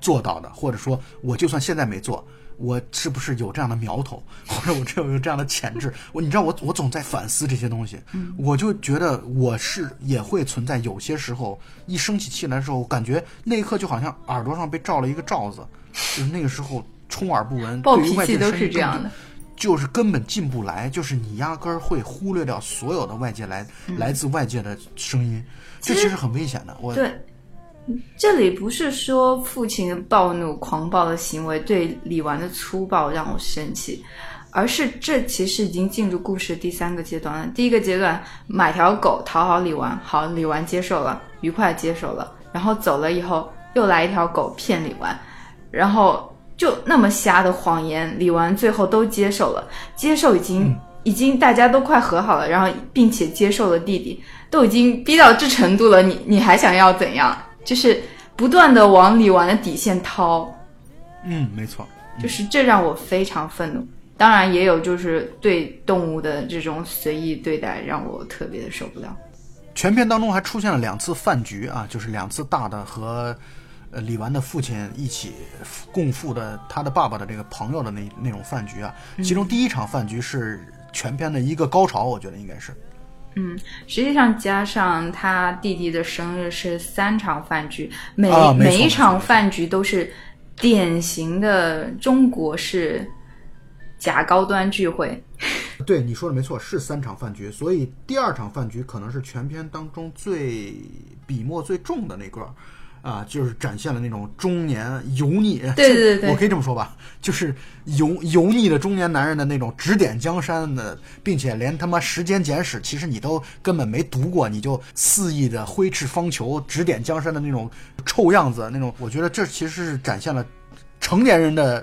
做到的，或者说我就算现在没做。我是不是有这样的苗头，(laughs) 或者我这有这样的潜质？我你知道，我我总在反思这些东西，我就觉得我是也会存在有些时候一生起气来的时候，感觉那一刻就好像耳朵上被罩了一个罩子，就是那个时候充耳不闻，暴脾气都是这样的，就是根本进不来，就是你压根儿会忽略掉所有的外界来来自外界的声音，这其实很危险的。我对。这里不是说父亲的暴怒、狂暴的行为对李纨的粗暴让我生气，而是这其实已经进入故事第三个阶段了。第一个阶段买条狗讨好李纨，好，李纨接受了，愉快接受了，然后走了以后又来一条狗骗李纨，然后就那么瞎的谎言，李纨最后都接受了，接受已经已经大家都快和好了，然后并且接受了弟弟，都已经逼到这程度了，你你还想要怎样？就是不断的往李纨的底线掏，嗯，没错，就是这让我非常愤怒。当然也有就是对动物的这种随意对待，让我特别的受不了。全片当中还出现了两次饭局啊，就是两次大的和呃李纨的父亲一起共赴的他的爸爸的这个朋友的那那种饭局啊。其中第一场饭局是全片的一个高潮，我觉得应该是。嗯，实际上加上他弟弟的生日是三场饭局，每每一场饭局都是典型的中国式假高端聚会。(laughs) 对，你说的没错，是三场饭局，所以第二场饭局可能是全片当中最笔墨最重的那个。啊，就是展现了那种中年油腻，对对对，我可以这么说吧，就是油油腻的中年男人的那种指点江山的，并且连他妈《时间简史》其实你都根本没读过，你就肆意的挥斥方遒、指点江山的那种臭样子，那种我觉得这其实是展现了成年人的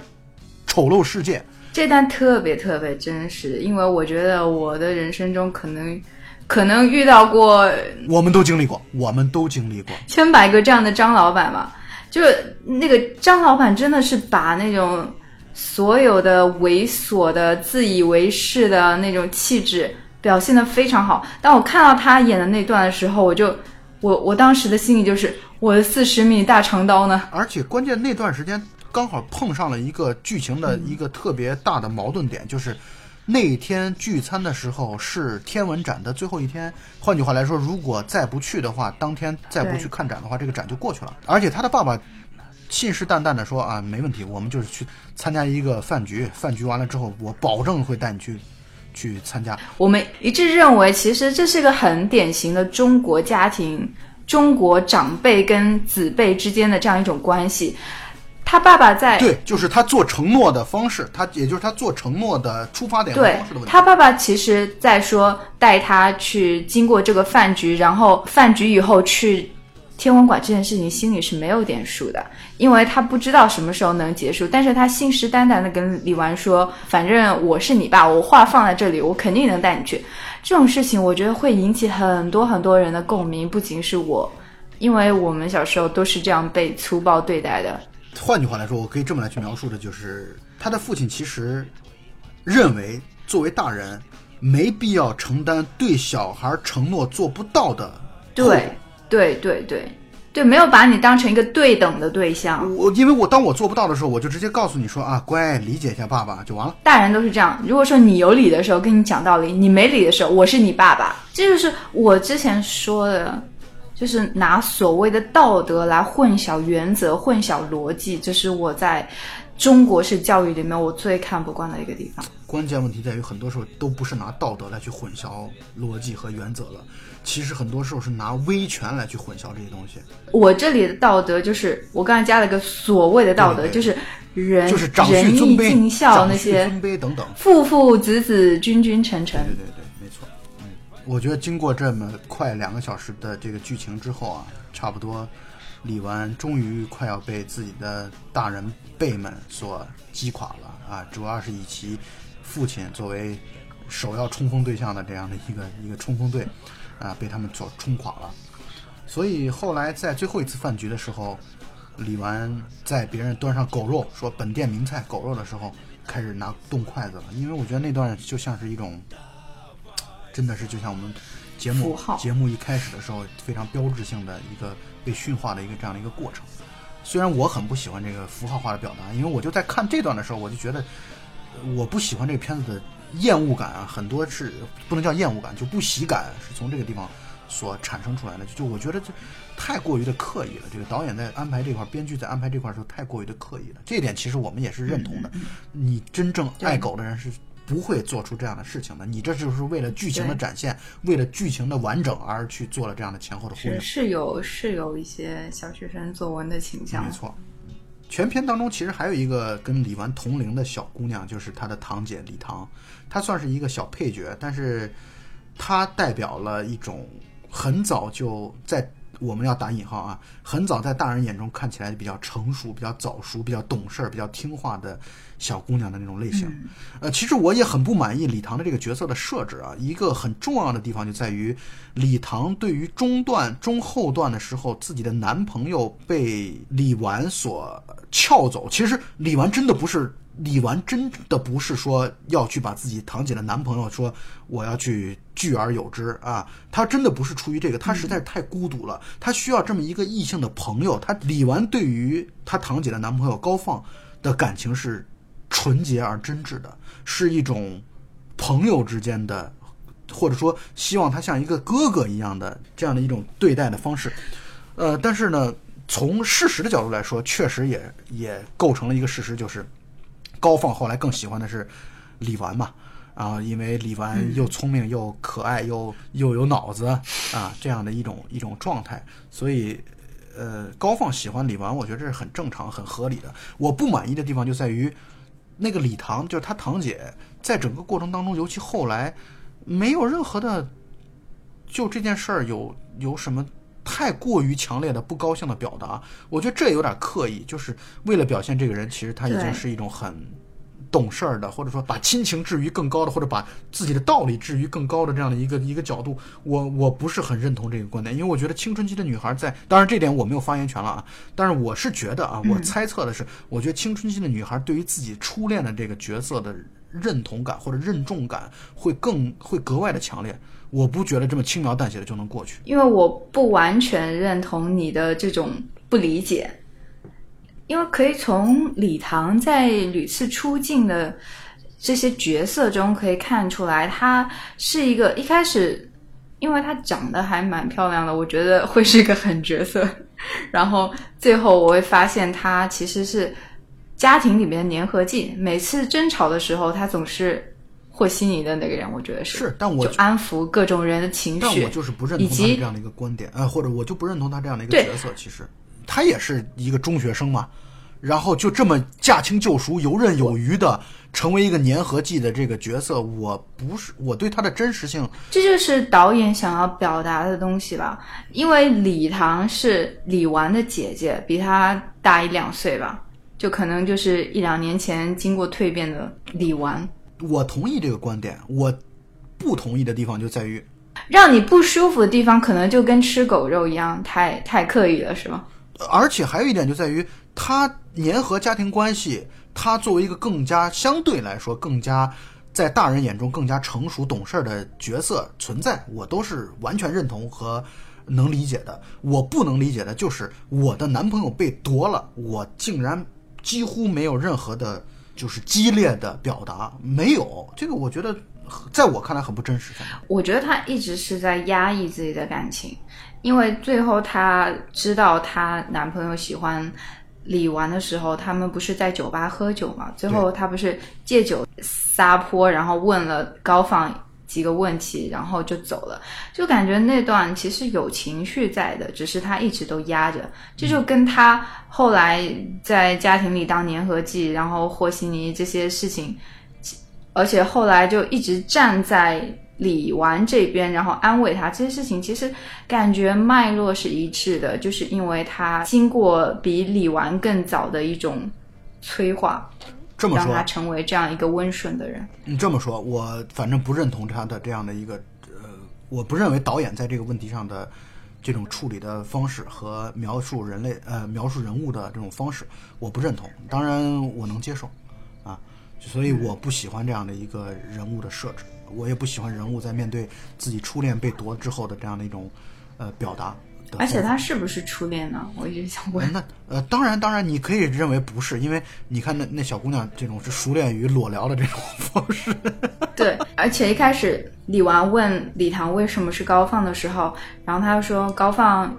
丑陋世界。这段特别特别真实，因为我觉得我的人生中可能。可能遇到过，我们都经历过，我们都经历过千百个这样的张老板嘛。就是那个张老板，真的是把那种所有的猥琐的、自以为是的那种气质表现的非常好。当我看到他演的那段的时候，我就，我我当时的心里就是，我的四十米大长刀呢。而且关键那段时间刚好碰上了一个剧情的一个特别大的矛盾点，就是。那天聚餐的时候是天文展的最后一天，换句话来说，如果再不去的话，当天再不去看展的话，这个展就过去了。而且他的爸爸信誓旦旦的说啊，没问题，我们就是去参加一个饭局，饭局完了之后，我保证会带你去去参加。我们一致认为，其实这是个很典型的中国家庭，中国长辈跟子辈之间的这样一种关系。他爸爸在对，就是他做承诺的方式，他也就是他做承诺的出发点方式的问题。他爸爸其实在说带他去经过这个饭局，然后饭局以后去天文馆这件事情，心里是没有点数的，因为他不知道什么时候能结束。但是他信誓旦旦的跟李纨说：“反正我是你爸，我话放在这里，我肯定能带你去。”这种事情，我觉得会引起很多很多人的共鸣，不仅是我，因为我们小时候都是这样被粗暴对待的。换句话来说，我可以这么来去描述的，就是他的父亲其实认为，作为大人没必要承担对小孩承诺做不到的。对对对对对，没有把你当成一个对等的对象。我因为我当我做不到的时候，我就直接告诉你说啊，乖，理解一下爸爸就完了。大人都是这样。如果说你有理的时候跟你讲道理，你没理的时候，我是你爸爸。这就是我之前说的。就是拿所谓的道德来混淆原则、混淆逻辑，这是我在中国式教育里面我最看不惯的一个地方。关键问题在于，很多时候都不是拿道德来去混淆逻辑和原则了，其实很多时候是拿威权来去混淆这些东西。我这里的道德就是我刚才加了个所谓的道德，对对就是人就是长仁义恤尊卑、尽孝那些尊卑等等。父父子子君君臣臣我觉得经过这么快两个小时的这个剧情之后啊，差不多李纨终于快要被自己的大人辈们所击垮了啊！主要是以其父亲作为首要冲锋对象的这样的一个 (laughs) 一个冲锋队啊，被他们所冲垮了。所以后来在最后一次饭局的时候，李纨在别人端上狗肉，说本店名菜狗肉的时候，开始拿动筷子了。因为我觉得那段就像是一种，真的是就像我们节目节目一开始的时候非常标志性的一个被驯化的一个这样的一个过程。虽然我很不喜欢这个符号化的表达，因为我就在看这段的时候，我就觉得呃我不喜欢这个片子的厌恶感啊，很多是不能叫厌恶感，就不喜感是从这个地方所产生出来的。就我觉得这太过于的刻意了。这个导演在安排这块，编剧在安排这块的时候太过于的刻意了。这一点其实我们也是认同的。你真正爱狗的人是不会做出这样的事情的。你这就是为了剧情的展现，为了剧情的完整而去做了这样的前后的呼应是。是有是有一些小学生作文的倾向没，错。全片当中其实还有一个跟李纨同龄的小姑娘，就是她的堂姐李唐，她算是一个小配角，但是她代表了一种很早就在我们要打引号啊，很早在大人眼中看起来比较成熟、比较早熟、比较懂事儿、比较听话的小姑娘的那种类型。呃，其实我也很不满意李唐的这个角色的设置啊。一个很重要的地方就在于，李唐对于中段、中后段的时候，自己的男朋友被李纨所撬走。其实李纨真的不是。李纨真的不是说要去把自己堂姐的男朋友说我要去拒而有之啊，她真的不是出于这个，她实在是太孤独了，她需要这么一个异性的朋友。她李纨对于她堂姐的男朋友高放的感情是纯洁而真挚的，是一种朋友之间的，或者说希望他像一个哥哥一样的这样的一种对待的方式。呃，但是呢，从事实的角度来说，确实也也构成了一个事实，就是高放后来更喜欢的是李纨嘛。啊，因为李纨又聪明又可爱又又有脑子啊，这样的一种一种状态，所以呃，高放喜欢李纨，我觉得这是很正常、很合理的。我不满意的地方就在于，那个李唐就是他堂姐，在整个过程当中，尤其后来，没有任何的就这件事儿有有什么太过于强烈的不高兴的表达。我觉得这有点刻意，就是为了表现这个人，其实他已经是一种很。懂事儿的，或者说把亲情置于更高的，或者把自己的道理置于更高的这样的一个一个角度，我我不是很认同这个观点，因为我觉得青春期的女孩在，当然这点我没有发言权了啊，但是我是觉得啊，我猜测的是，我觉得青春期的女孩对于自己初恋的这个角色的认同感或者认重感会更会格外的强烈，我不觉得这么轻描淡写的就能过去。因为我不完全认同你的这种不理解，因为可以从李唐在屡次出镜的这些角色中可以看出来，他是一个一开始，因为他长得还蛮漂亮的，我觉得会是一个狠角色，然后最后我会发现他其实是家庭里面的粘合剂，每次争吵的时候，他总是。和稀泥的那个人，我觉得是，是但我就安抚各种人的情绪，但我就是不认同他这样的一个观点，呃，或者我就不认同他这样的一个角色。其实他也是一个中学生嘛，然后就这么驾轻就熟、游刃有余的成为一个粘合剂的这个角色，我不是我对他的真实性，这就是导演想要表达的东西吧。因为李唐是李纨的姐姐，比他大一两岁吧，就可能就是一两年前经过蜕变的李纨。我同意这个观点，我不同意的地方就在于，让你不舒服的地方，可能就跟吃狗肉一样，太太刻意了，是吗？而且还有一点就在于他粘合家庭关系，他作为一个更加相对来说更加在大人眼中更加成熟懂事儿的角色存在，我都是完全认同和能理解的。我不能理解的就是我的男朋友被夺了，我竟然几乎没有任何的，就是激烈的表达，没有这个，我觉得在我看来很不真实。我觉得她一直是在压抑自己的感情，因为最后她知道她男朋友喜欢李纨的时候，他们不是在酒吧喝酒嘛？最后他不是借酒撒泼，然后问了高放几个问题，然后就走了。就感觉那段其实有情绪在的，只是他一直都压着。这就跟他后来在家庭里当粘合剂，然后和稀泥这些事情，而且后来就一直站在。李纨这边，然后安慰他这些事情，其实感觉脉络是一致的，就是因为他经过比李纨更早的一种催化，这么说，让他成为这样一个温顺的人。你这么说，我反正不认同他的这样的一个呃，我不认为导演在这个问题上的这种处理的方式和描述人类呃描述人物的这种方式，我不认同。当然，我能接受啊，所以我不喜欢这样的一个人物的设置。我也不喜欢人物在面对自己初恋被夺之后的这样的一种，呃，表达。而且他是不是初恋呢？我一直想问。那呃，当然，当然，你可以认为不是，因为你看那那小姑娘这种是熟练于裸聊的这种方式。(laughs) 对，而且一开始李纨问李唐为什么是高放的时候，然后他就说高放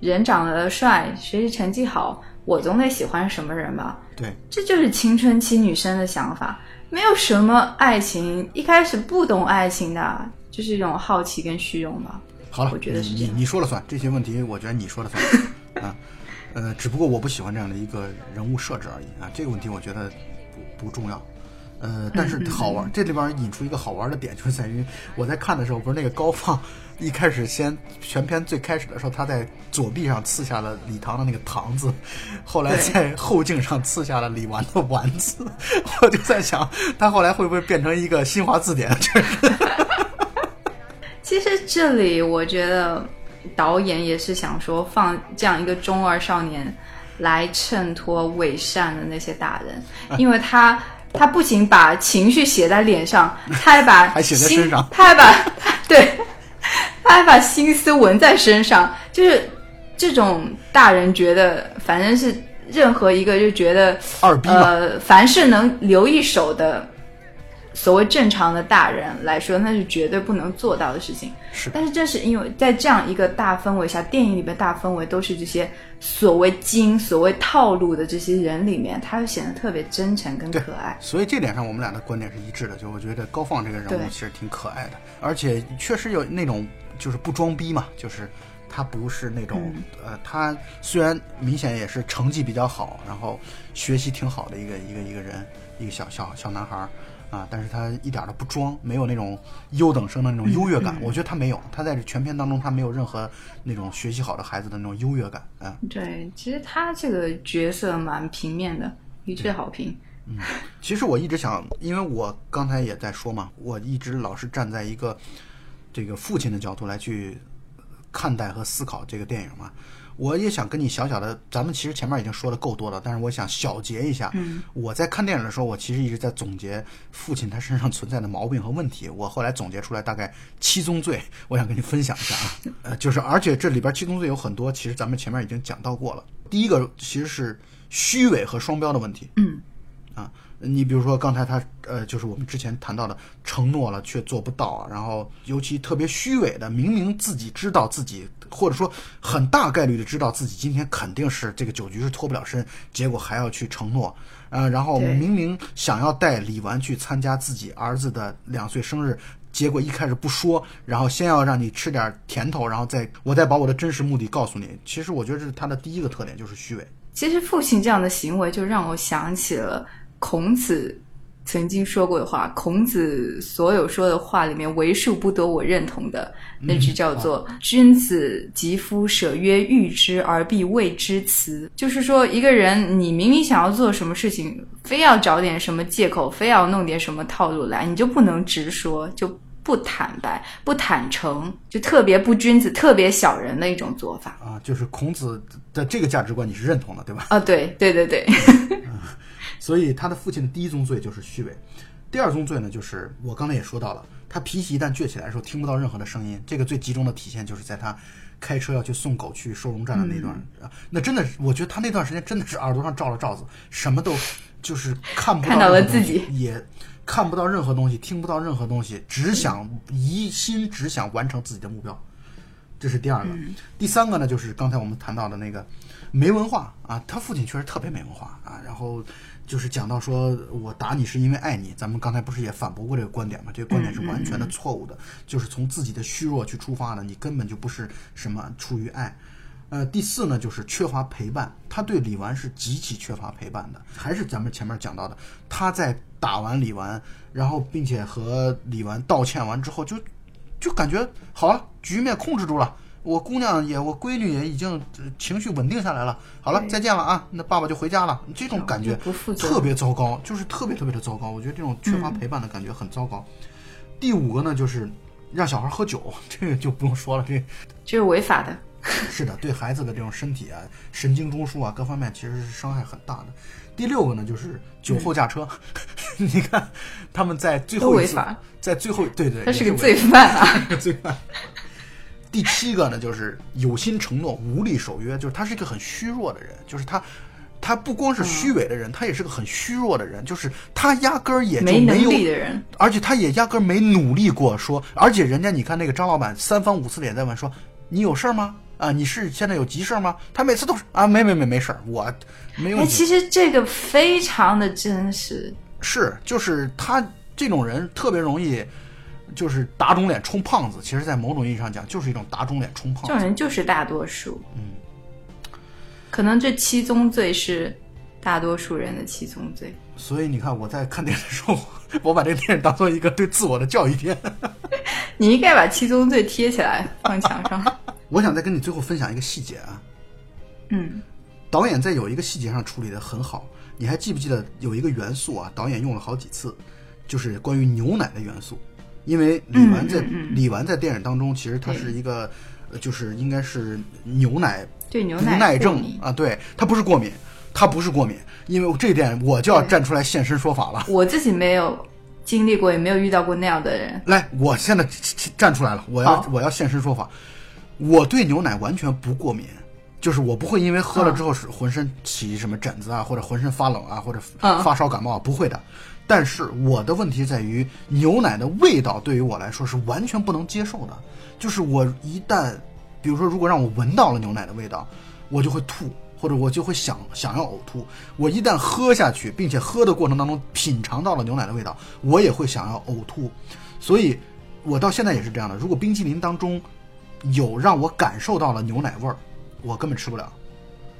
人长得帅，学习成绩好，我总得喜欢什么人吧？对，这就是青春期女生的想法。没有什么爱情，一开始不懂爱情的，就是一种好奇跟虚荣吧。好了，我觉得是你你说了算，这些问题我觉得你说了算 (laughs) 啊。呃，只不过我不喜欢这样的一个人物设置而已啊。这个问题我觉得不不重要。呃，但是好玩，这里边引出一个好玩的点，就是在于我在看的时候，不是那个高放一开始先全篇最开始的时候，他在左臂上刺下了李唐的那个唐字，后来在后颈上刺下了李纨的纨字，(laughs) 我就在想，他后来会不会变成一个新华字典？(laughs) 其实这里我觉得导演也是想说，放这样一个中二少年来衬托伪善的那些大人，因为他。他不仅把情绪写在脸上，他还把 (laughs) 还写在身上，他还把对，他还把心思纹在身上。就是这种大人觉得，反正是任何一个就觉得二逼呃，凡是能留一手的。所谓正常的大人来说，那是绝对不能做到的事情。是，但是正是因为在这样一个大氛围下，电影里边大氛围都是这些所谓精、所谓套路的这些人里面，他又显得特别真诚跟可爱。所以这点上，我们俩的观点是一致的。就我觉得高放这个人物其实挺可爱的，而且确实有那种就是不装逼嘛，就是他不是那种呃，他虽然明显也是成绩比较好，然后学习挺好的一个一个一个人，一个小小小男孩。啊！但是他一点都不装，没有那种优等生的那种优越感。我觉得他没有，他在这全片当中，他没有任何那种学习好的孩子的那种优越感。嗯，对，其实他这个角色蛮平面的，一致好评。嗯，其实我一直想，因为我刚才也在说嘛，我一直老是站在一个这个父亲的角度来去看待和思考这个电影嘛。我也想跟你小小的，咱们其实前面已经说的够多了，但是我想小结一下。嗯，我在看电影的时候，我其实一直在总结父亲他身上存在的毛病和问题。我后来总结出来大概七宗罪，我想跟你分享一下啊。(laughs) 呃，就是而且这里边七宗罪有很多，其实咱们前面已经讲到过了。第一个其实是虚伪和双标的问题。嗯，啊。你比如说刚才他呃，就是我们之前谈到的承诺了却做不到，然后尤其特别虚伪的，明明自己知道自己或者说很大概率的知道自己今天肯定是这个酒局是脱不了身，结果还要去承诺，呃，然后明明想要带李纨去参加自己儿子的两岁生日，结果一开始不说，然后先要让你吃点甜头，然后再我再把我的真实目的告诉你。其实我觉得这是他的第一个特点，就是虚伪。其实父亲这样的行为就让我想起了。孔子曾经说过的话，孔子所有说的话里面，为数不多我认同的那句叫做“君子疾夫舍曰欲之而必谓之辞”，就是说，一个人你明明想要做什么事情，非要找点什么借口，非要弄点什么套路来，你就不能直说，就不坦白、不坦诚，就特别不君子、特别小人的一种做法啊。就是孔子的这个价值观，你是认同的，对吧？啊，对对对对。所以他的父亲的第一宗罪就是虚伪，第二宗罪呢，就是我刚才也说到了，他脾气一旦倔起来的时候，听不到任何的声音。这个最集中的体现就是在他开车要去送狗去收容站的那段啊，那真的是，我觉得他那段时间真的是耳朵上罩了罩子，什么都就是看不到了自己，也看不到任何东西，听不到任何东西，只想一心只想完成自己的目标。这是第二个。嗯第三个呢，就是刚才我们谈到的那个没文化啊，他父亲确实特别没文化啊，然后就是讲到说我打你是因为爱你，咱们刚才不是也反驳过这个观点吗？这个观点是完全的错误的，就是从自己的虚弱去出发的，你根本就不是什么出于爱。呃，第四呢，就是缺乏陪伴，他对李纨是极其缺乏陪伴的，还是咱们前面讲到的，他在打完李纨，然后并且和李纨道歉完之后，就就感觉好了，局面控制住了。我姑娘也，我闺女也已经呃情绪稳定下来了。好了，再见了啊！那爸爸就回家了。这种感觉不负责特别糟糕，就是特别特别的糟糕。我觉得这种缺乏陪伴的感觉很糟糕。第五个呢，就是让小孩喝酒，这个就不用说了，这这是违法的。(laughs) 是的，对孩子的这种身体啊、神经中枢啊各方面其实是伤害很大的。第六个呢，就是酒后驾车。(laughs) 你看他们在最后一次违法，在最后对对，他 (laughs) 是个罪犯啊！个罪犯。第七个呢，就是有心承诺，无力守约，就是他是一个很虚弱的人，就是他，他不光是虚伪的人，他也是个很虚弱的人，就是他压根儿也就没能有力的人，而且他也压根儿没努力过说，而且人家你看那个张老板三番五次的也在问说，你有事儿吗？啊，你是现在有急事儿吗？他每次都是啊，没没没没事儿，我没有哎，其实这个非常的真实。是，就是他这种人特别容易，就是打肿脸充胖子。其实，在某种意义上讲，就是一种打肿脸充胖子这种。人就是大多数。嗯，可能这七宗罪是大多数人的七宗罪。所以你看，我在看电影的时候，我把这个电影当做一个对自我的教育片。(laughs) 你应该把七宗罪贴起来放墙上。(laughs) 我想再跟你最后分享一个细节啊，嗯，导演在有一个细节上处理的很好。你还记不记得有一个元素啊？导演用了好几次，就是关于牛奶的元素。因为李纨在、李纨在电影当中，其实她是一个，呃就是应该是牛奶对牛不耐症啊，对，她不是过敏，她不是过敏。因为这一点我就要站出来现身说法了。我自己没有经历过，也没有遇到过那样的人。来，我现在站出来了，我要好我要现身说法。我对牛奶完全不过敏，就是我不会因为喝了之后是浑身起什么疹子啊，或者浑身发冷啊，或者嗯发烧感冒啊，不会的。但是我的问题在于牛奶的味道对于我来说是完全不能接受的，就是我一旦，比如说如果让我闻到了牛奶的味道，我就会吐。或者我就会想想要呕吐，我一旦喝下去，并且喝的过程当中品尝到了牛奶的味道，我也会想要呕吐。所以，我到现在也是这样的。如果冰淇淋当中有让我感受到了牛奶味儿，我根本吃不了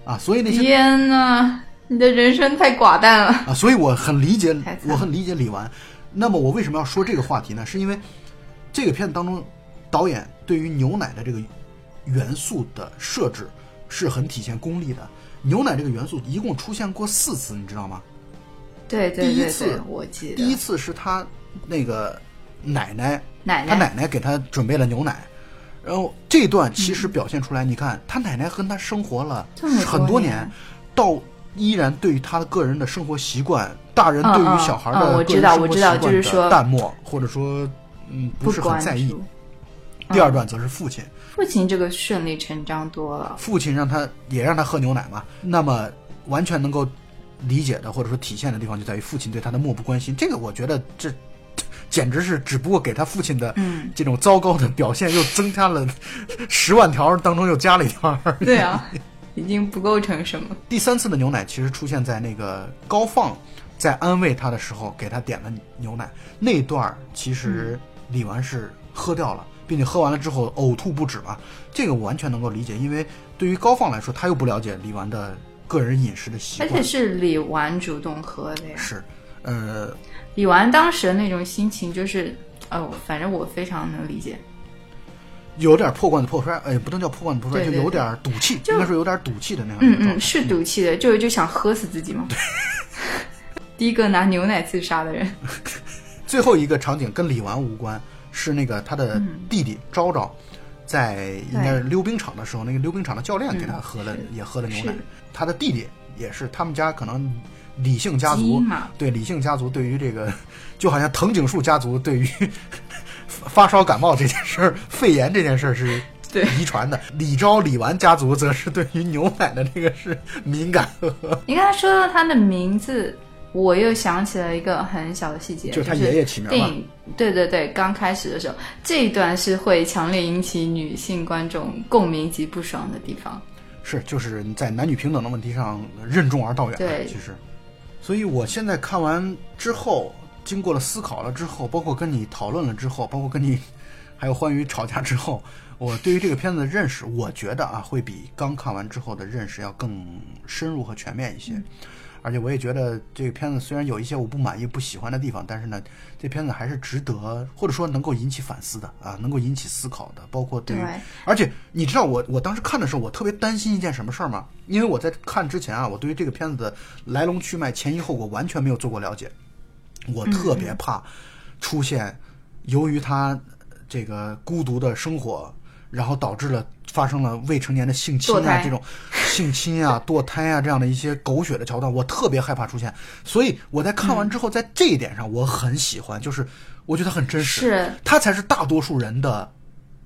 啊。所以那些天呐，你的人生太寡淡了。啊，所以我很理解我很理解李纨。那么我为什么要说这个话题呢？是因为这个片子当中，导演对于牛奶的这个元素的设置是很体现功力的。牛奶这个元素一共出现过四次，你知道吗？对对对第一次，我记得。第一次是他那个奶奶，奶他奶奶给他准备了牛奶，然后这段其实表现出来，你看他奶奶跟他生活了很多年到依然对于他的个人的生活习惯，大人对于小孩的我个人生活知道我知道习惯的就是说淡漠，或者说嗯不是很在意。第二段则是父亲，父亲这个顺理成章多了。父亲让他也让他喝牛奶嘛，那么完全能够理解的或者说体现的地方就在于父亲对他的漠不关心。这个我觉得这简直是只不过给他父亲的嗯这种糟糕的表现又增加了十万条当中又加了一条而已。对啊，已经不构成什么。第三次的牛奶其实出现在那个高放在安慰他的时候给他点了牛奶那段儿，其实李纨是喝掉了，并且喝完了之后呕吐不止嘛。这个我完全能够理解，因为对于高放来说，他又不了解李纨的个人饮食的习惯。而且是李纨主动喝的呀。是，呃，李纨当时的那种心情就是，哦，反正我非常能理解。有点破罐子破摔，哎，不能叫破罐子破摔，对对就有点赌气，应该说有点赌气的那样嗯。嗯，是赌气的，就是就想喝死自己嘛。(laughs) 第一个拿牛奶自杀的人，(laughs) 最后一个场景跟李纨无关，是那个他的弟弟昭昭，在应该是溜冰场的时候，那个溜冰场的教练给他喝了，也喝了牛奶。他的弟弟也是他们家可能李姓家族对李姓家族对于这个，就好像藤井树家族对于发烧感冒这件事儿、肺炎这件事儿是。对遗传的李昭、李纨家族则是对于牛奶的这个是敏感 (laughs) 你刚才说到他的名字我又想起了一个很小的细节，就是他爷爷起名。电影对对对，刚开始的时候这一段是会强烈引起女性观众共鸣及不爽的地方。是，就是在男女平等的问题上任重而道远。对，其实，所以我现在看完之后，经过了思考了之后，包括跟你讨论了之后，包括跟你还有欢愉吵架之后，我对于这个片子的认识，我觉得啊，会比刚看完之后的认识要更深入和全面一些。而且我也觉得这个片子虽然有一些我不满意、不喜欢的地方，但是呢，这片子还是值得，或者说能够引起反思的啊，能够引起思考的。包括对于，而且你知道我我当时看的时候，我特别担心一件什么事儿吗？因为我在看之前啊，我对于这个片子的来龙去脉、前因后果完全没有做过了解，我特别怕出现由于他这个孤独的生活，然后导致了。发生了未成年的性侵啊，这种性侵啊、(laughs) 堕胎啊这样的一些狗血的桥段，我特别害怕出现。所以我在看完之后，在这一点上我很喜欢，就是我觉得很真实，是它才是大多数人的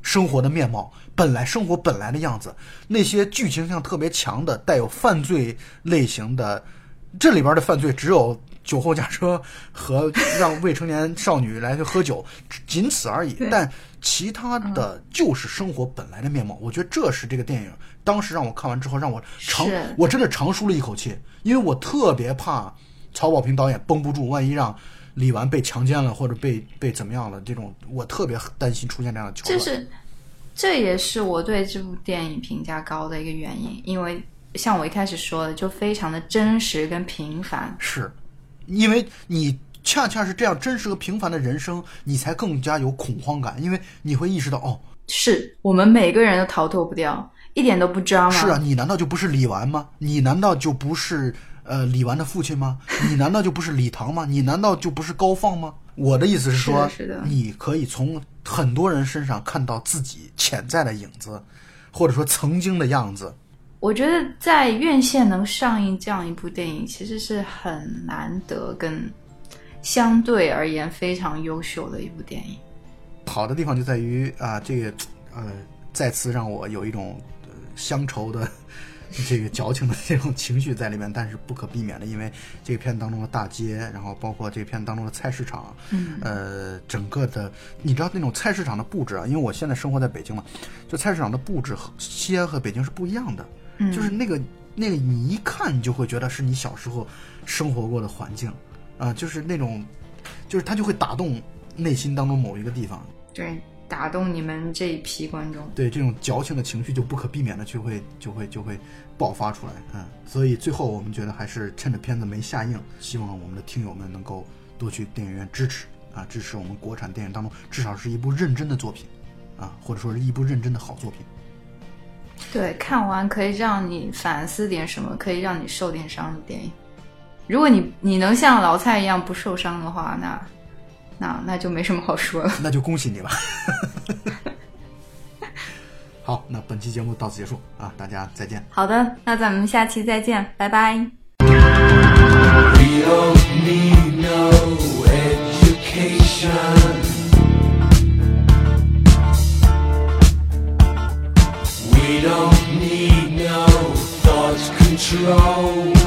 生活的面貌，本来生活本来的样子。那些剧情性特别强的、带有犯罪类型的，这里边的犯罪只有。酒后驾车和让未成年少女来去喝酒，仅此而已。但其他的就是生活本来的面貌。我觉得这是这个电影当时让我看完之后让我长，我真的长舒了一口气，因为我特别怕曹保平导演绷不住，万一让李纨被强奸了或者被被怎么样了，这种我特别担心出现这样的桥段。这是，这也是我对这部电影评价高的一个原因，因为像我一开始说的，就非常的真实跟平凡。是。因为你恰恰是这样真实和平凡的人生，你才更加有恐慌感，因为你会意识到，哦，是我们每个人都逃脱不掉，一点都不渣吗？是啊，你难道就不是李纨吗？你难道就不是呃李纨的父亲吗？(laughs) 你难道就不是李唐吗？你难道就不是高放吗？我的意思是说，你可以从很多人身上看到自己潜在的影子，或者说曾经的样子。我觉得在院线能上映这样一部电影，其实是很难得，跟相对而言非常优秀的一部电影。好的地方就在于啊，这个呃，再次让我有一种乡愁的这个矫情的这种情绪在里面，但是不可避免的，因为这个片当中的大街，然后包括这个片当中的菜市场，嗯，呃，整个的，你知道那种菜市场的布置啊，因为我现在生活在北京嘛，就菜市场的布置和西安和北京是不一样的。就是那个那个，你一看你就会觉得是你小时候生活过的环境，啊，就是那种，就是它就会打动内心当中某一个地方，对，打动你们这一批观众，对这种矫情的情绪就不可避免的就会就会就会爆发出来，嗯，所以最后我们觉得还是趁着片子没下映，希望我们的听友们能够多去电影院支持啊，支持我们国产电影当中至少是一部认真的作品，啊，或者说是一部认真的好作品。对，看完可以让你反思点什么，可以让你受点伤的电影。如果你你能像老蔡一样不受伤的话，那那那就没什么好说了。(laughs) 那就恭喜你了。(laughs) 好，那本期节目到此结束啊，大家再见。好的，那咱们下期再见，拜拜。We don't need no thought control